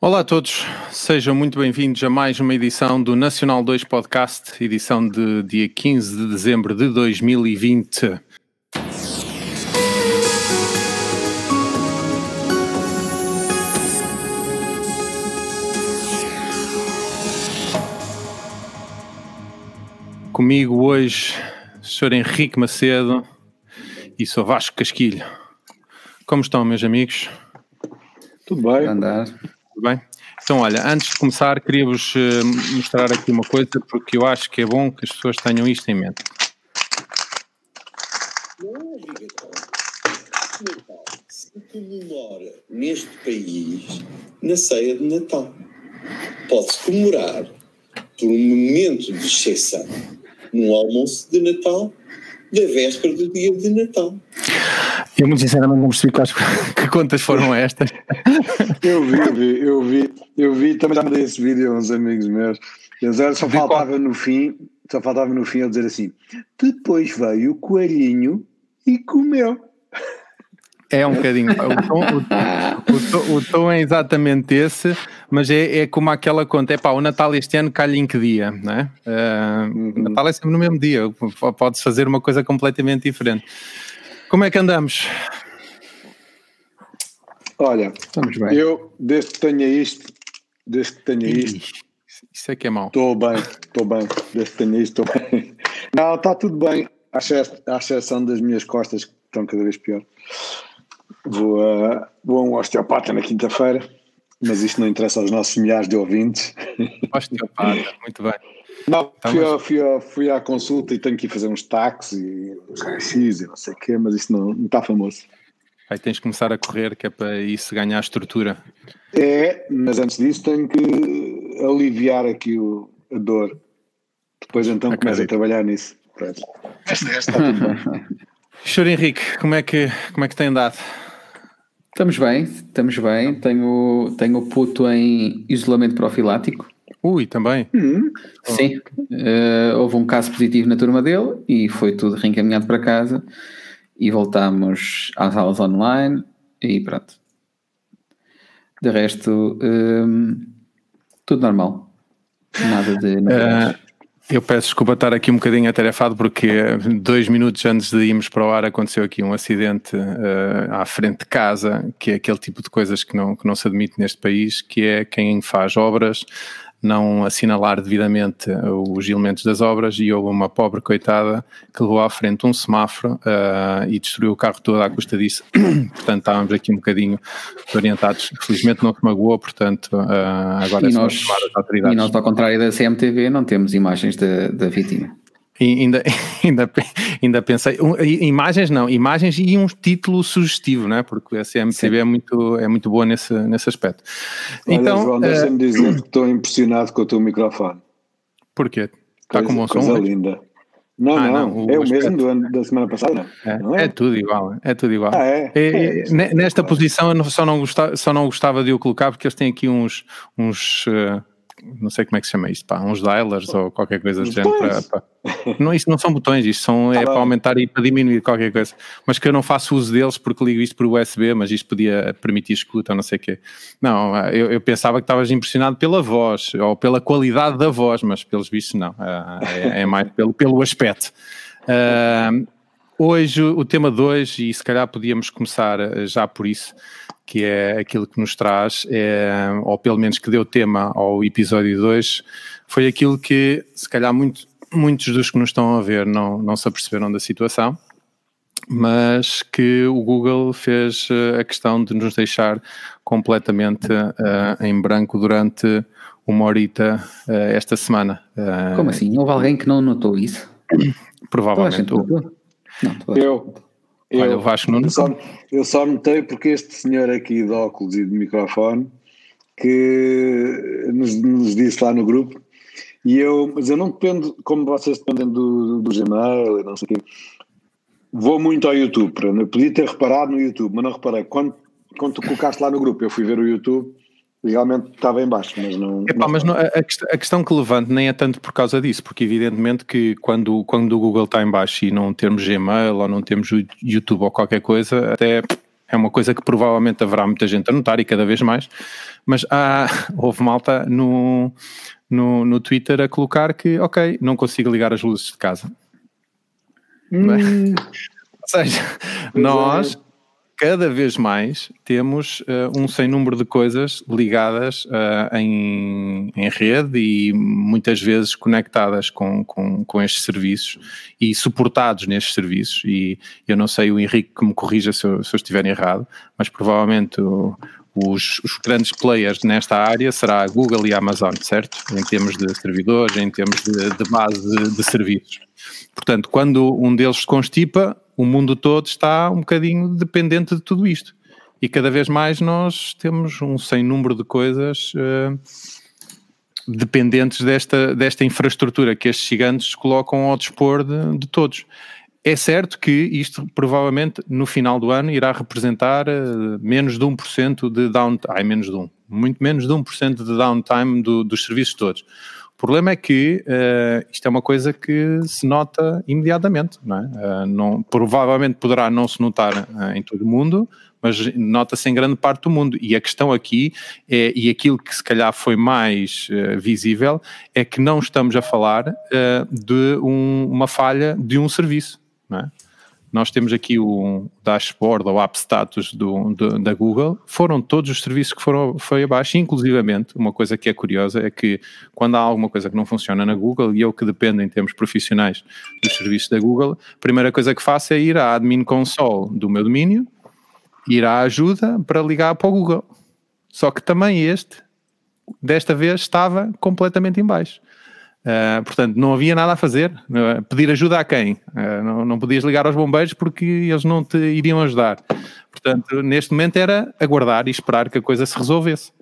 Olá a todos, sejam muito bem-vindos a mais uma edição do Nacional 2 Podcast, edição de dia 15 de dezembro de 2020. Comigo hoje, Sr. Henrique Macedo e Sr. Vasco Casquilho. Como estão, meus amigos? Tudo bem. Andar. Tudo bem? Então, olha, antes de começar, queria-vos eh, mostrar aqui uma coisa, porque eu acho que é bom que as pessoas tenham isto em mente. Não é. Natal se comemora neste país na ceia de Natal. Pode-se comemorar por um momento de exceção no almoço de Natal da véspera do dia de Natal. Eu, muito sinceramente, não percebi quais, que contas foram estas. Eu vi, eu vi, eu vi, eu vi, também já mandei esse vídeo a uns amigos meus. Eles eram- só qual? faltava no fim, só faltava no fim eu dizer assim: depois veio o coelhinho e comeu. É um bocadinho. O tom, o, tom- o tom é exatamente esse, mas é, é como aquela conta. É pá, o Natal este ano calha em que dia, não é? Ah, O Natal é sempre no mesmo dia, P- pode-se fazer uma coisa completamente diferente. Como é que andamos? Olha, Estamos bem. eu, desde que tenha isto, desde que tenha isto, Isso é que é mau. estou bem, estou bem. Desde que tenha isto, estou bem. Não, está tudo bem, à exceção das minhas costas, que estão cada vez pior. Vou a, vou a um osteopata na quinta-feira, mas isto não interessa aos nossos milhares de ouvintes. Osteopata, muito bem. Não, Então, fui, mas- fui, fui à consulta e tenho que ir fazer uns taques e uns raio-x e não sei o quê, mas isto não, não está famoso. Aí tens de começar a correr, que é para isso ganhar estrutura. É, mas antes disso tenho que aliviar aqui o, a dor. Depois então começo a Acredito. trabalhar nisso. Pronto. Este está tudo bem. Senhor Henrique, como é que, como é que tem andado? Estamos bem, estamos bem. Tenho, tenho o puto em isolamento profilático. Ui, também. Hum, Sim. Eh, houve um caso positivo na turma dele e foi tudo reencaminhado para casa. E voltámos às aulas online e pronto. De resto, hum, tudo normal. Nada de novidades. Ah, eu peço desculpa estar aqui um bocadinho atarefado porque dois minutos antes de irmos para o ar aconteceu aqui um acidente ah, à frente de casa, que é aquele tipo de coisas que não, que não se admite neste país, que é quem faz obras não assinalar devidamente os elementos das obras e houve uma pobre coitada que levou à frente um semáforo ah, e destruiu o carro todo à custa disso. portanto, estávamos aqui um bocadinho orientados. Felizmente não se magoou, portanto, ah, agora é E só nós, as autoridades. e nós, ao contrário da CMTV, não temos imagens da, da vítima. E ainda, ainda, ainda pensei, um, imagens não, imagens e um título sugestivo, não é? Porque a CMTV é muito, é muito boa nesse, nesse aspecto. Olha, Então, João, eh, deixa-me dizer que estou impressionado com o teu microfone. porquê? Está com bom som? linda. Não, Ah, não, não, é o mesmo do da semana passada. É, não é tudo igual, é tudo igual. Ah, é? É, é, ne- nesta posição eu só, não gostava, só não gostava de o colocar porque eles têm aqui uns, uns eh, não sei como é que se chama isto, pá, uns dialers ou qualquer coisa do género. Para, Não, isto não são botões, isto são, é Ah, para aumentar e para diminuir qualquer coisa. Mas que eu não faço uso deles porque ligo isto por USB, mas isto podia permitir escuta não sei o quê. Não, eu, eu pensava que estavas impressionado pela voz ou pela qualidade da voz, mas pelos vistos não. Ah, é, é mais pelo, pelo aspecto. Ah, Hoje, o tema de hoje, e se calhar podíamos começar já por isso, que é aquilo que nos traz, é, ou pelo menos que deu tema ao episódio 2, foi aquilo que, se calhar, muito, muitos dos que nos estão a ver não, não se aperceberam da situação, mas que o Google fez eh, a questão de nos deixar completamente eh, em branco durante uma horita eh, esta semana. Eh, Como assim? Houve alguém que não notou isso? Toda a gente Provavelmente. notou? Não, toda a Eu, eu, Olha, o Vasco eu só, eu só notei porque este senhor aqui de óculos e de microfone que nos, nos disse lá no grupo e eu, mas eu não dependo, como vocês dependem do, do Gmail e não sei o quê, vou muito ao YouTube, eu podia ter reparado no YouTube, mas não reparei, quando, quando tu colocaste lá no grupo eu fui ver o YouTube, realmente estava em baixo, mas não... Epá, não- mas não- a, a quest- a questão que levanto nem é tanto por causa disso, porque evidentemente que quando, quando o Google está em baixo e não temos Gmail ou não temos YouTube ou qualquer coisa, até É uma coisa que provavelmente haverá muita gente a notar e cada vez mais, mas há, houve malta no, no, no Twitter a colocar que, ok, não consigo ligar as luzes de casa. Hum. Ou seja, pois nós é cada vez mais temos uh, um sem número de coisas ligadas uh, em, em, rede e muitas vezes conectadas com, com, com, estes serviços e suportados nestes serviços. E eu não sei, o Henrique que me corrija se eu, se eu estiver errado, mas provavelmente o, os, os, grandes players nesta área será a Google e a Amazon, certo? Em termos de servidores, em termos de, de base de, de serviços. Portanto, quando um deles se constipa, o mundo todo está um bocadinho dependente de tudo isto. E cada vez mais nós temos um sem número de coisas uh, dependentes desta, desta infraestrutura que estes gigantes colocam ao dispor de, de, todos. É certo que isto provavelmente no final do ano irá representar uh, menos de 1% de downtime, menos de 1, muito menos de 1% de downtime do, dos serviços todos. O problema é que uh, isto é uma coisa que se nota imediatamente, não é? Uh, não, provavelmente poderá não se notar uh, em todo o mundo, mas nota-se em grande parte do mundo. E a questão aqui, é, e aquilo que se calhar foi mais visível, é que não estamos a falar de um, uma falha de um serviço, não é? Nós temos aqui o dashboard ou app status do, do, da Google, foram todos os serviços que foram foi abaixo, inclusivamente, uma coisa que é curiosa é que quando há alguma coisa que não funciona na Google, e eu que dependo em termos profissionais dos serviços da Google, a primeira coisa que faço é ir à admin console do meu domínio, ir à ajuda para ligar para o Google. Só que também este, desta vez, estava completamente em baixo. Uh, portanto, não havia nada a fazer. Uh, pedir ajuda a quem? Uh, não, não podias ligar aos bombeiros porque eles não te iriam ajudar. Portanto, neste momento era aguardar e esperar que a coisa se resolvesse.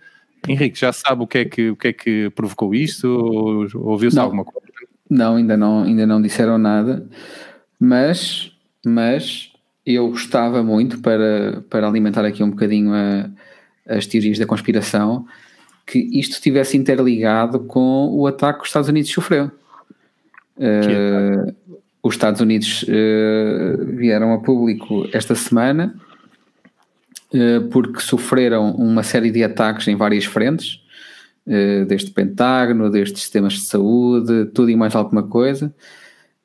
Henrique, já sabe o que é que, o que, é que provocou isto? Ou, ouviu-se alguma coisa? Não, ainda não, ainda não disseram nada, mas, mas eu gostava muito para, para alimentar aqui um bocadinho a, as teorias da conspiração que isto estivesse interligado com o ataque que os Estados Unidos sofreu. Uh, os Estados Unidos uh, vieram a público esta semana uh, porque sofreram uma série de ataques em várias frentes, desde Pentágono, desde sistemas de saúde, tudo e mais alguma coisa.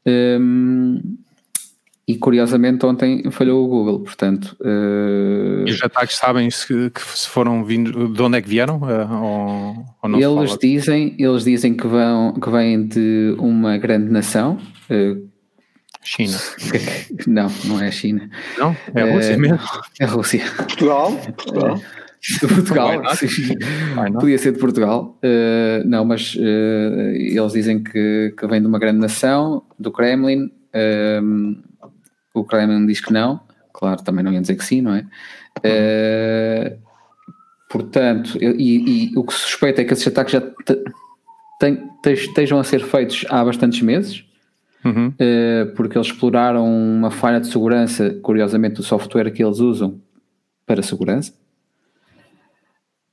Um, e curiosamente ontem falhou o Google, portanto. Uh... E os ataques sabem se, que se foram vindo, de onde é que vieram? Uh, ou, ou não eles dizem, eles dizem que vão que vêm de uma grande nação. Uh... China. não, não é a China. Não, é a Rússia mesmo. É a Rússia. Portugal. Portugal. De Portugal, podia ser de Portugal, uh, não, mas uh, eles dizem que, que vem de uma grande nação, do Kremlin, uh, o Kremlin diz que não, claro, também não ia dizer que sim, não é? Uh, portanto, e, e, o que se suspeita é que esses ataques já estejam a ser feitos há bastantes meses, uhum. uh, porque eles exploraram uma falha de segurança, curiosamente, do software que eles usam para segurança.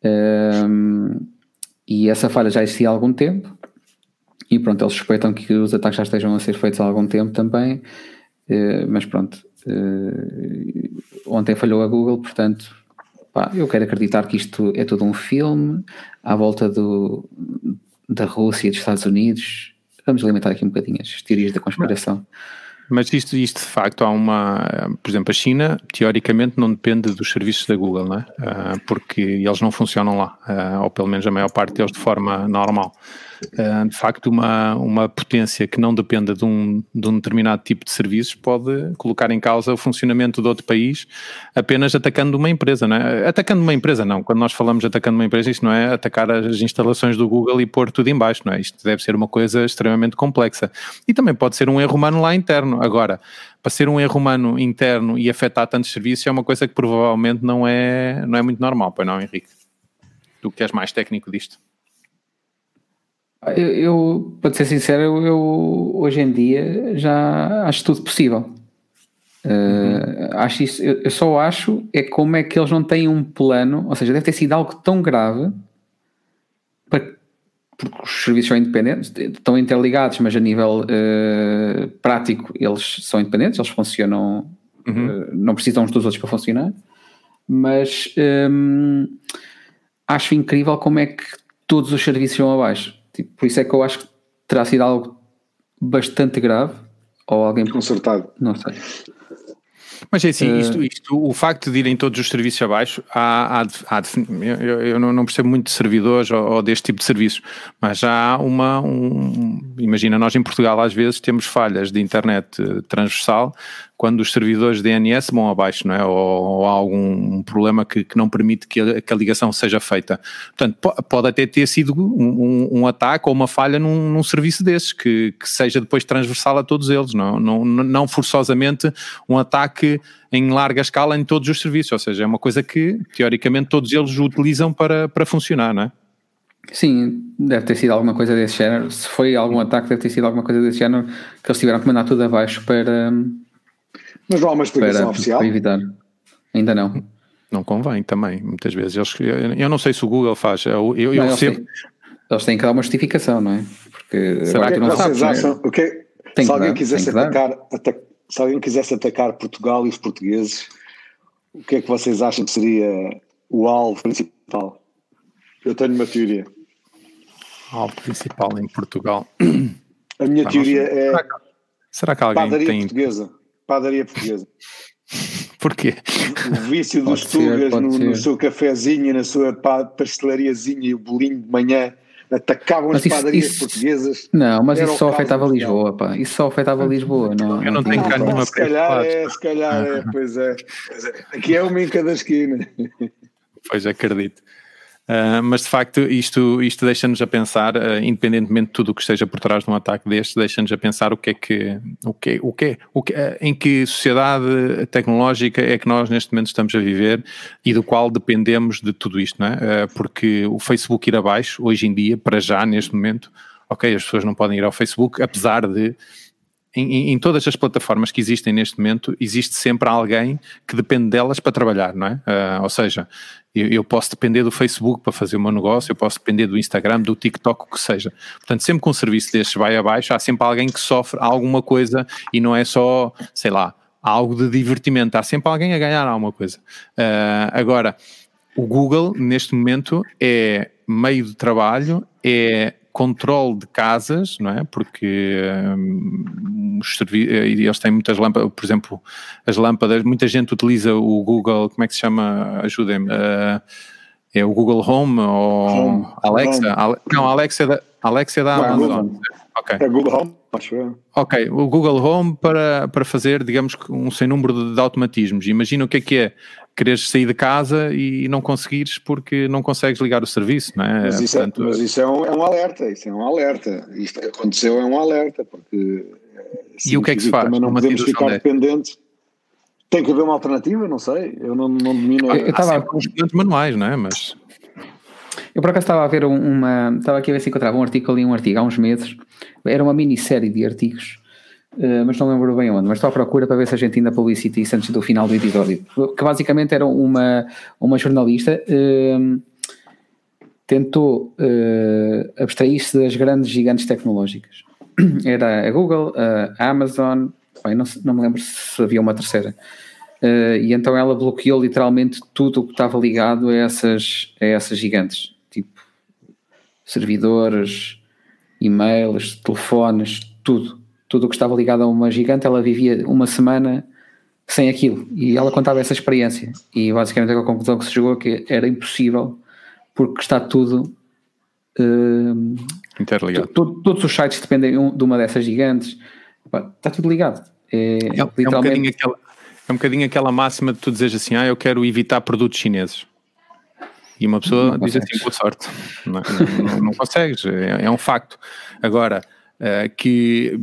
Um, e essa falha já existia há algum tempo, e pronto, eles suspeitam que os ataques já estejam a ser feitos há algum tempo também. Eh, mas pronto, uh, ontem falhou a Google, portanto, pá, eu quero acreditar que isto é todo um filme à volta do, da Rússia e dos Estados Unidos. Vamos alimentar aqui um bocadinho as teorias da conspiração. Mas isto, isto de facto há uma, por exemplo, a China teoricamente não depende dos serviços da Google, não é? Uh, porque eles não funcionam lá, uh, ou pelo menos a maior parte deles de forma normal. Eh, de facto, uma, uma potência que não dependa de um, de um determinado tipo de serviços pode colocar em causa o funcionamento de outro país apenas atacando uma empresa, não é? Atacando uma empresa, não. Quando nós falamos atacando uma empresa, isto não é atacar as instalações do Google e pôr tudo em baixo, não é? Isto deve ser uma coisa extremamente complexa. E também pode ser um erro humano lá interno. Agora, para ser um erro humano interno e afetar tantos serviços é uma coisa que provavelmente não é, não é muito normal, pois não, Henrique? Tu que és mais técnico disto. Eu, eu para ser sincero, eu, eu, hoje em dia já acho tudo possível. Uh, acho isso, eu, eu, só acho é como é que eles não têm um plano, ou seja, deve ter sido algo tão grave para, porque os serviços são independentes, estão interligados, mas a nível uh, prático eles são independentes, eles funcionam, uhum. uh, não precisam uns dos outros para funcionar. mas hum, acho incrível como é que todos os serviços vão abaixo. Tipo, por isso é que eu acho que terá sido algo bastante grave. Ou alguém. Consertado. Não sei. Mas é assim, isto, isto, o facto de irem todos os serviços abaixo, há, há, há eu, eu, não percebo muito de servidores ou, ou, deste tipo de serviços, mas já há uma. Um, imagina, nós em Portugal às vezes temos falhas de internet eh, transversal quando os servidores DNS vão abaixo, não é? Ou, ou há algum problema que, que não permite que a, que a, ligação seja feita. Portanto, pode até ter sido um, um, um ataque ou uma falha num, num serviço desses, que, que, seja depois transversal a todos eles, não, não, não forçosamente um ataque em larga escala em todos os serviços, ou seja, é uma coisa que teoricamente todos eles utilizam para, para funcionar, não é? Sim, deve ter sido alguma coisa desse género. Se foi algum ataque, deve ter sido alguma coisa desse género que eles tiveram que mandar tudo abaixo para, mas não há uma explicação para, oficial? Para evitar. Ainda não. Não convém também, muitas vezes. Eles, eu não sei se o Google faz. Eu, eu, não, eles, têm, eles, têm, que dar uma justificação, não é? Porque Será que não sabes, acham, é? se, alguém dar, quisesse atacar, atacar, se alguém quisesse atacar Portugal e os portugueses, o que é que vocês acham que seria o alvo principal? Eu tenho uma teoria. Alvo principal em Portugal. A minha teoria é. Será que, será que alguém tem. portuguesa padaria portuguesa. Porquê? O vício dos tugas no, no, seu cafezinho, na sua pastelariazinha e o bolinho de manhã atacavam mas as isso, padarias isso, portuguesas. Não, mas isso só afetava Lisboa, pá. Isso só afetava Lisboa. Não, eu não, tenho cá nenhuma Se calhar é, se calhar é, pois é. Aqui é uma em cada esquina. Pois acredito. Uh, mas de facto isto, isto deixa-nos a pensar, uh, independentemente de tudo o que esteja por trás de um ataque deste, deixa-nos a pensar o que é que, o que, o que, o que uh, em que sociedade tecnológica é que nós neste momento estamos a viver e do qual dependemos de tudo isto, não é? porque o Facebook ir abaixo, hoje em dia, para já, neste momento, ok, as pessoas não podem ir ao Facebook, apesar de em, em, todas as plataformas que existem neste momento, existe sempre alguém que depende delas para trabalhar, não é? Uh, ou seja, eu, eu, posso depender do Facebook para fazer o meu negócio, eu posso depender do Instagram, do TikTok, o que seja. Portanto, sempre que um serviço destes vai abaixo, há sempre alguém que sofre alguma coisa e não é só, sei lá, algo de divertimento, há sempre alguém a ganhar alguma coisa. Uh, agora, o Google, neste momento, é meio de trabalho, é controle de casas, não é? Porque um, eh, eles têm muitas lâmpadas, por exemplo, as lâmpadas, muita gente utiliza o Google, como é que se chama? Ajudem-me. Uh, é o Google Home ou Home, Alexa? Home. não, Alexa é da, Alexa é da Amazon. Okay. É Google Home, acho eu. Ok, o Google Home para, para fazer, digamos, um sem número de, de automatismos. Imagina o que é que é quereres sair de casa e não conseguires porque não consegues ligar o serviço, não é? Mas isso, é, Portanto, é, mas isso é, um, é, um, alerta, isso é um alerta. Isto aconteceu é um alerta, porque e o que é que se faz? Também não podemos ficar dependentes. Tem que haver uma alternativa, não sei. Eu não, não domino. Eu estava com os manuais, não é? Mas eu por acaso estava a ver uma. Estava aqui a ver se encontrava um artigo ali, um artigo há uns meses. Era uma minissérie de artigos Uh, mas não lembro bem onde, mas estou à procura para ver se a gente ainda publicita isso antes do final do episódio. Que basicamente era uma, uma jornalista uh, tentou uh, abstrair-se das grandes gigantes tecnológicas. Era a Google, a Amazon, bem, não, não me lembro se havia uma terceira. Uh, e então ela bloqueou literalmente tudo o que estava ligado a essas, a essas gigantes, tipo servidores, e-mails, telefones, tudo tudo o que estava ligado a uma gigante, ela vivia uma semana sem aquilo. E ela contava essa experiência. E basicamente a conclusão que se chegou é que era impossível, porque está tudo. Uh, Interligado. todos os sites dependem de uma dessas gigantes. está tudo ligado. É, é, literalmente... é, um bocadinho aquela, é um bocadinho aquela máxima de tu dizeres assim: ah, eu quero evitar produtos chineses. E uma pessoa não diz assim, consegues. assim, boa sorte. Não, não, não consegues, é, é um facto. Agora, uh, que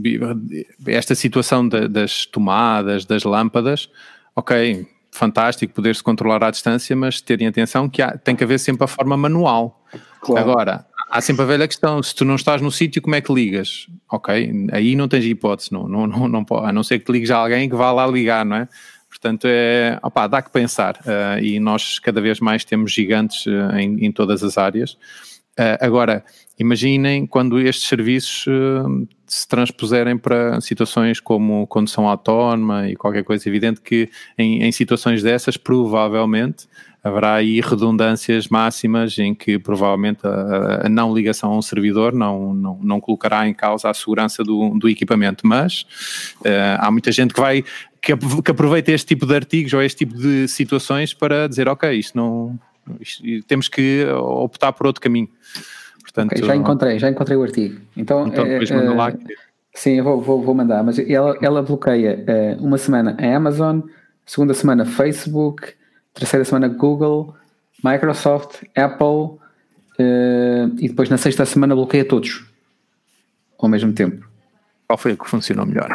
esta situação de, das tomadas, das lâmpadas, ok, fantástico poder-se controlar à distância, mas terem atenção que há, tem que haver sempre a forma manual. Claro. Agora, há sempre a velha questão, se tu não estás no sítio, como é que ligas? Ok, aí não tens hipótese, não, não, não, não, a não ser que ligues a alguém que vá lá ligar, não é? Portanto, é, opa, dá que pensar uh, e nós cada vez mais temos gigantes uh, em, em, todas as áreas Uh, agora, imaginem quando estes serviços uh, se transpuserem para situações como condução autónoma e qualquer coisa evidente que em, em situações dessas provavelmente haverá aí redundâncias máximas em que provavelmente a, a, não ligação a um servidor não, não, não colocará em causa a segurança do, do equipamento, mas uh, há muita gente que vai que, que aproveita este tipo de artigos ou este tipo de situações para dizer ok, isto não isto, temos que optar por outro caminho. Portanto, okay, já encontrei, já encontrei o artigo. Então, então depois manda lá. Que... Sim, eu vou, vou, vou mandar, mas ela, ela bloqueia uh, uma semana a Amazon, segunda semana Facebook, terceira semana Google, Microsoft, Apple e depois na sexta semana bloqueia todos ao mesmo tempo. Qual foi o que funcionou melhor?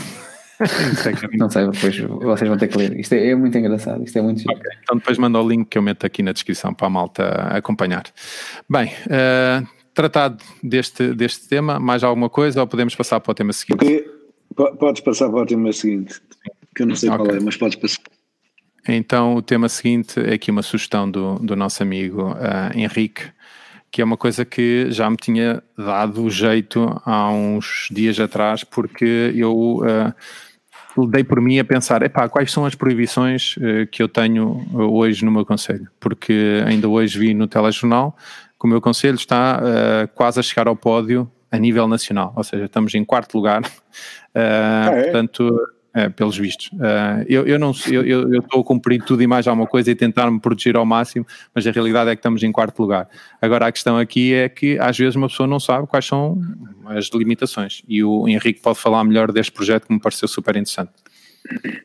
não sei, depois vocês vão ter que ler. Isto é, é muito engraçado, isto é muito okay, Então depois manda o link que eu meto aqui na descrição para a malta acompanhar. Bem, uh, tratado deste, deste tema, mais alguma coisa ou podemos passar para o tema seguinte? Porque, podes passar para o tema seguinte, que eu não sei okay. qual é, mas podes passar. Então, o tema seguinte é aqui uma sugestão do, do nosso amigo uh, Henrique, que é uma coisa que já me tinha dado jeito há uns dias atrás, porque eu uh, dei por mim a pensar: epá, quais são as proibições uh, que eu tenho hoje no meu conselho? Porque ainda hoje vi no telejornal que o meu conselho está uh, quase a chegar ao pódio a nível nacional, ou seja, estamos em quarto lugar. ah, é? Portanto é, pelos vistos. Uh, eu, eu não eu, eu estou a cumprir tudo e mais alguma coisa e tentar me proteger ao máximo, mas a realidade é que estamos em quarto lugar. Agora a questão aqui é que às vezes uma pessoa não sabe quais são as limitações e o Henrique pode falar melhor deste projeto que me pareceu super interessante.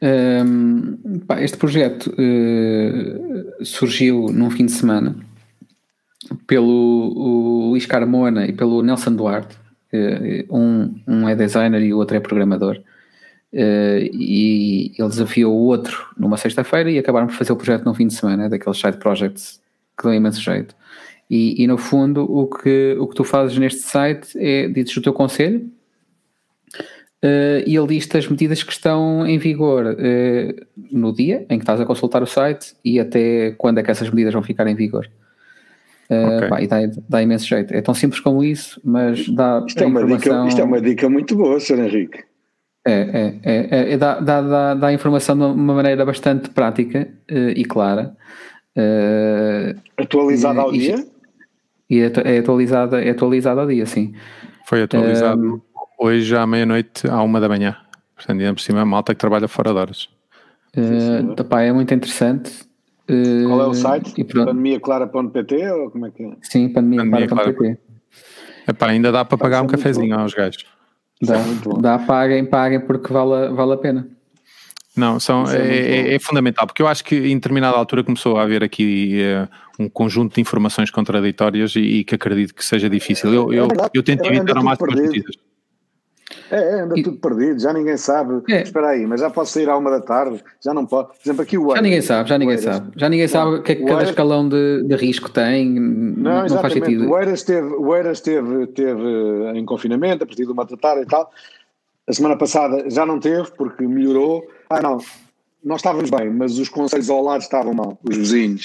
Um, pá, este projeto uh, surgiu num fim de semana pelo Luís Carmona e pelo Nelson Duarte. Uh, um, um é designer e o outro é programador. Uh, e ele desafiou o outro numa sexta-feira e acabaram por fazer o projeto num fim de semana, daqueles side projects que dão imenso jeito. E, e, no fundo o que, o que tu fazes neste site é dizes o teu conselho uh, e ele diz as medidas que estão em vigor uh, no dia em que estás a consultar o site e até quando é que essas medidas vão ficar em vigor. Okay. Pá, e dá, dá imenso jeito. É tão simples como isso, mas dá isto é, informação... dica, isto é uma dica muito boa, Sr. Henrique. É, é, é, é dá, dá, dá, dá informação de uma maneira bastante prática uh, e clara. Uh, atualizada ao e, dia? E é, é, atualizada, é atualizada ao dia, sim. Foi atualizado uh, hoje à meia-noite, à uma da manhã. Portanto, ainda por cima, a malta que trabalha fora de horas. Uh, pá, é muito interessante. Qual é o site? pandemiaclara.pt ou como é que é? Sim, pandemiaclara.pt. Epá, ainda dá para pagar um cafezinho aos gajos. Dá, dá paguem, paguem porque vale, vale a pena. Não, são, é, é, é, é, fundamental, porque eu acho que em determinada altura começou a haver aqui uh, um conjunto de informações contraditórias e, e, que acredito que seja difícil. Eu, eu, eu tento evitar ao máximo as notícias. É, é, anda e... tudo perdido, já ninguém sabe. É. Espera aí, mas já pode sair à uma da tarde, já não pode. Por exemplo, aqui o Já ninguém sabe, já ninguém sabe. Já ninguém sabe o que é que cada escalão de, de risco tem. Não, não faz sentido. O Eiras esteve, o Eiras teve, teve em confinamento, a partir de uma da tarde e tal. A semana passada já não teve, porque melhorou. Ah, não, nós estávamos bem, mas os conselhos ao lado estavam mal, os vizinhos.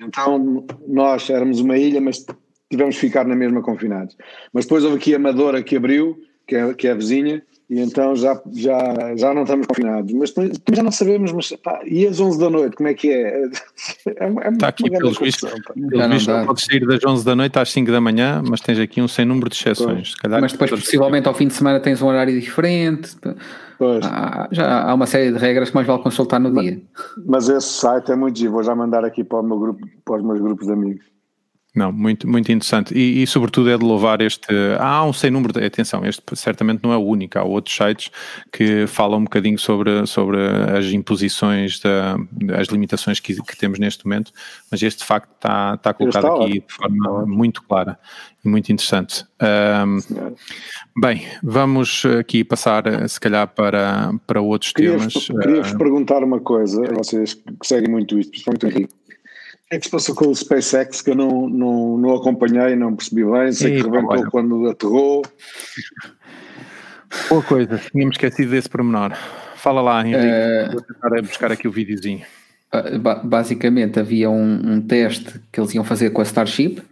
Então nós éramos uma ilha, mas tivemos que ficar na mesma confinados. Mas depois houve aqui a Amadora que abriu que é, que é a vizinha, e então já, já, já não estamos confinados. Mas já não sabemos, mas pá, e às 11 da noite, como é que é? é, é Está aqui, pelos vistos, pelos vistos não podes sair das 11 da noite às 5 da manhã, mas tens aqui um sem número de exceções. Calhar, mas depois, possivelmente, ao fim de semana tens um horário diferente. Há, já há uma série de regras que mais vale consultar no mas, dia. Mas esse site é muito giro, vou já mandar aqui para, o meu grupo, para os meus grupos de amigos. Não, muito, muito interessante. E, e, sobretudo é de louvar este. Há um sem número de. Atenção, este certamente não é o único. Há outros sites que falam um bocadinho sobre, sobre as imposições, da, as limitações que, que temos neste momento, mas este de facto está, está colocado está aqui de forma muito clara e muito interessante. Um, bem, vamos aqui passar, se calhar, para, para outros queria temas. Queria-vos uh, perguntar uma coisa, vocês que seguem muito isto, principalmente o Henrique é que se passou com o SpaceX que eu não, não, não acompanhei, não percebi bem, sei e, que rebentou olha. quando aterrou. Boa coisa, tínhamos esquecido desse pormenor. Fala lá, Henrique, uh, vou tentar buscar aqui o videozinho. Basicamente havia um, um, teste que eles iam fazer com a Starship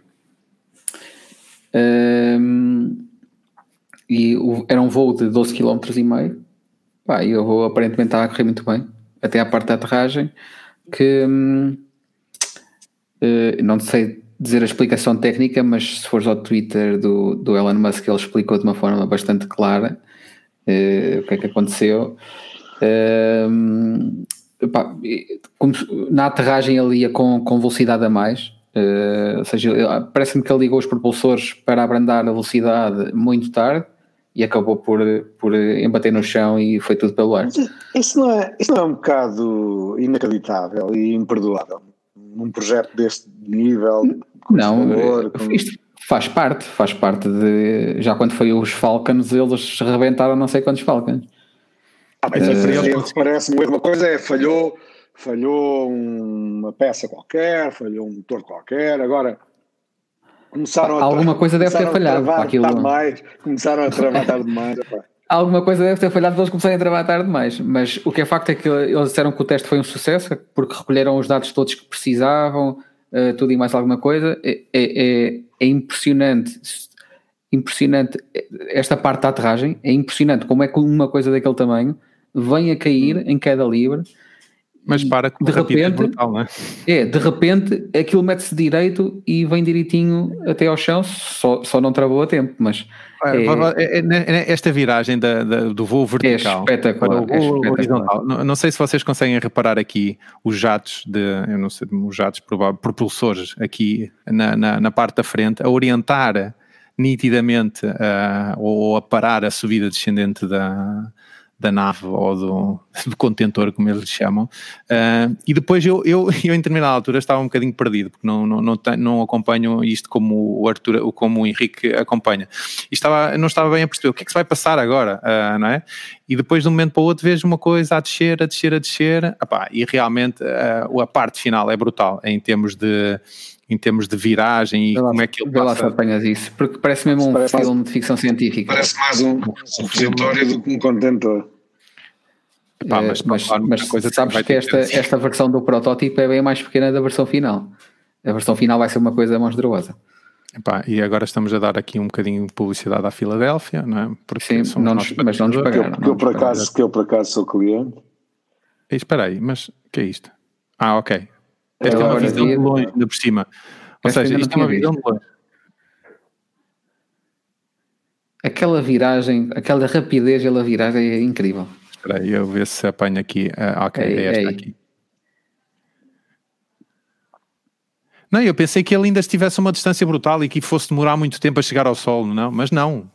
Um, e o, era um voo de 12 km e meio. Pá, e o voo aparentemente estava a correr muito bem, até à parte da aterragem, que hum, uh, não sei dizer a explicação técnica, mas se fores ao Twitter do, do Elon Musk, ele explicou de uma forma bastante clara uh, o que é que aconteceu. Pá, na aterragem ele ia com, com velocidade a mais, uh, ou seja, parece-me que ele ligou os propulsores para abrandar a velocidade muito tarde e acabou por, por embater no chão e foi tudo pelo ar. Isso não é, isso não é um bocado inacreditável e imperdoável? Num projeto deste nível? Não, valor, com... isto faz parte, faz parte de. Já quando foi os Falcons, eles rebentaram não sei quantos Falcons. Ah, mas uh, parece-me uma coisa é falhou, falhou uma peça qualquer, falhou um motor qualquer, agora começaram a alguma coisa deve ter falhado para aquilo. Mais, começaram a travar demais. Alguma coisa deve ter falhado eles começarem a trabalhar tarde demais, mas o que é facto é que eles disseram que o teste foi um sucesso porque recolheram os dados todos que precisavam, uh, tudo e mais alguma coisa. É, é, é, é impressionante, impressionante esta parte da aterragem, é impressionante como é que uma coisa daquele tamanho vem a cair em queda livre. Mas para com de repente, brutal, não é? É, de repente aquilo mete-se direito e vem direitinho até ao chão, só, só não travou a tempo, mas... É, é, é, esta viragem da, da, do voo vertical. é espetacular, o voo horizontal, não, não, sei se vocês conseguem reparar aqui os jatos de, eu não sei, os jatos propulsores aqui na, na, na parte da frente, a orientar nitidamente uh, ou a parar a subida descendente da, da nave ou do, do contentor, como eles chamam. Uh, e depois eu, eu, eu, em determinada altura, estava um bocadinho perdido, porque não, não, não, não acompanho isto como o Arthur, como o Henrique acompanha. E estava, não estava bem a perceber o que é que se vai passar agora, uh, não é? E depois de um momento para o outro vejo uma coisa a descer, a descer, a descer, Epá, e realmente uh, a parte final é brutal em termos de em termos de viragem e como é que ele passa. lá se apanhas isso, porque parece mesmo um parece filme mais, de ficção científica. Parece mais um supositório do que um contentor. Pá, mas, mas, mas coisa sabes que, que esta, esta versão do protótipo é bem mais pequena da versão final. A versão final vai ser uma coisa monstruosa. Epá, e agora estamos a dar aqui um bocadinho de publicidade à Filadélfia, não é? Porque Sim, não nos, mas não nos pagaram. Que eu, eu, por acaso, que eu por acaso sou cliente. Espera aí, mas o que é isto? Ah, ok. Esta é, é uma visão de longe, ainda por cima. Ou seja, isto é uma visão de longe. Aquela viragem, aquela rapidez pela viragem é incrível. Espera aí, eu ver se apanho aqui. Ah, ok, ei, é esta ei. aqui. Não, eu pensei que ele ainda estivesse a uma distância brutal e que fosse demorar muito tempo a chegar ao solo, não? Mas não.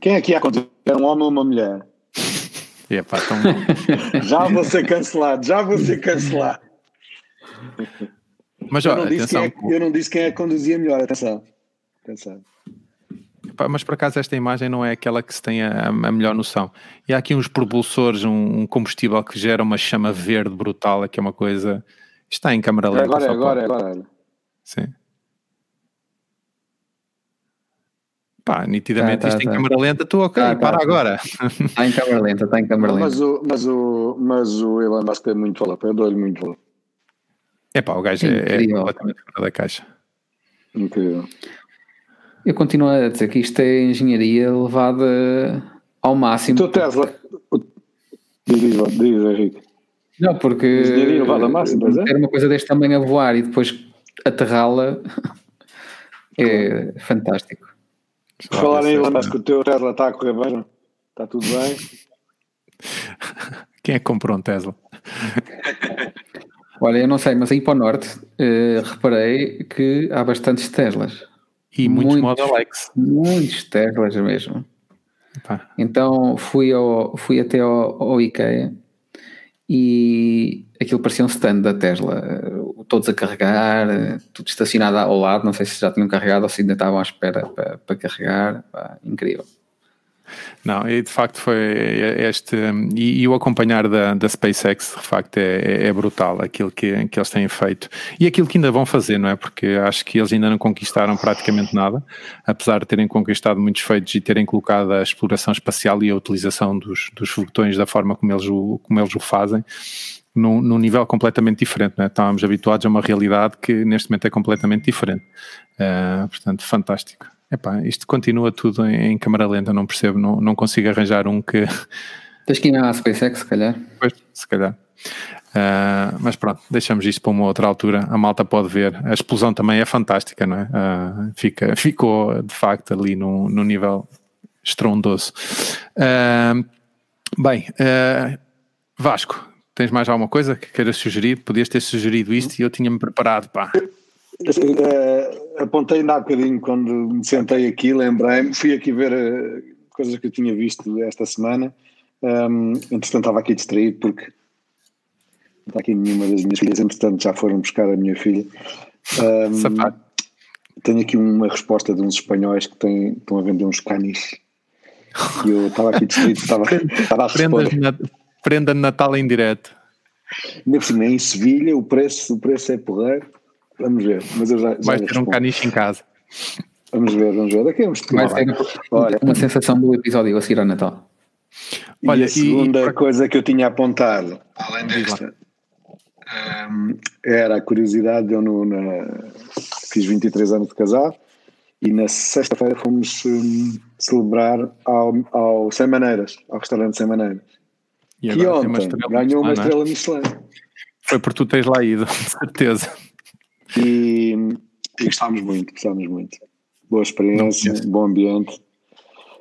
Quem é que ia acontecer? Era um homem ou uma mulher? Epá, tão... já vou ser cancelado, já vou ser cancelado. Mas, ó, eu, não atenção, é, eu não disse quem é que conduzia melhor, atenção. atenção. Mas por acaso esta imagem não é aquela que se tem a, a melhor noção. E há aqui uns propulsores, um, um, combustível que gera uma chama verde brutal, que é uma coisa. Está em câmera lenta. Agora, agora, agora. Sim. Pá, nitidamente tá, tá, isto tá. em câmera lenta, estou ok, tá, para tá. agora. Está em câmera lenta, está em câmera lenta. Mas o, mas o, mas o Elon Musk tem muito valor, eu dou-lhe muito valor. É pá, o gajo é, é completamente fora da caixa. Incrível. Eu continuo a dizer que isto é engenharia levada ao máximo. Tu Tesla, diz, diz Henrique. Não, porque engenharia levada ao máximo, é? ter uma coisa deste tamanho a voar e depois aterrá-la é fantástico. Por falar em Elon Musk, o teu Tesla está a correr bem? Está tudo bem? Quem é que comprou um Tesla? Olha, eu não sei, mas aí para o norte uh, reparei que há bastantes Teslas. E muitos, muitos Model X. Muitos Teslas mesmo. Então fui, ao, fui até ao, ao IKEA e aquilo parecia um stand da Tesla, todos a carregar, tudo estacionado ao lado, não sei se já tinham carregado ou se ainda estavam à espera para, para carregar, pá, incrível. Não, e de facto foi este. E, e o acompanhar da, da SpaceX, de facto, é, é, brutal aquilo que, que eles têm feito e aquilo que ainda vão fazer, não é? Porque acho que eles ainda não conquistaram praticamente nada, apesar de terem conquistado muitos feitos e terem colocado a exploração espacial e a utilização dos, dos foguetões da forma como eles o, como eles o fazem. num, num nível completamente diferente. Né? Estávamos habituados a uma realidade que neste momento é completamente diferente. Uh, portanto, fantástico. Epá, isto continua tudo em, em câmara lenta, não percebo, não, não consigo arranjar um que. Tens que ir à SpaceX, se calhar. Pois, se calhar. Uh, mas pronto, deixamos isso para uma outra altura. A malta pode ver. A explosão também é fantástica, não é? Uh, fica, ficou de facto ali no, no nível estrondoso. Uh, bem, Vasco, tens mais alguma coisa que queiras sugerir? Podias ter sugerido isto e eu tinha-me preparado, pá. Apontei ainda há bocadinho quando me sentei aqui, lembrei-me, fui aqui ver uh, coisas que eu tinha visto esta semana. Um, entretanto, estava aqui distraído porque está aqui nenhuma das minhas filhas, entretanto já foram buscar a minha filha. Um, tenho aqui uma resposta de uns espanhóis que têm, estão a vender uns canis. E eu estava aqui distrito, estava, estava a responder. Prenda de Natal em direto. Ainda por cima, em Sevilha, o preço, o preço é porreiro. Vamos ver. Mas eu já, já Vais ter um caniche em casa. Vamos ver, vamos ver. Daqui a uns Vai ser Olha, uma sensação do episódio a seguir ao Natal. Olha, e a segunda e, coisa que eu tinha apontado, além desta, um, era a curiosidade. Eu no, na, fiz 23 anos de casado e na sexta-feira fomos um, celebrar ao, ao Sem Maneiras, ao restaurante Sem Maneiras. E que ontem ganhou uma estrela Michelin. Foi por tu teres lá ido, de certeza. E, e gostámos muito, gostámos muito. Boa experiência, bom ambiente.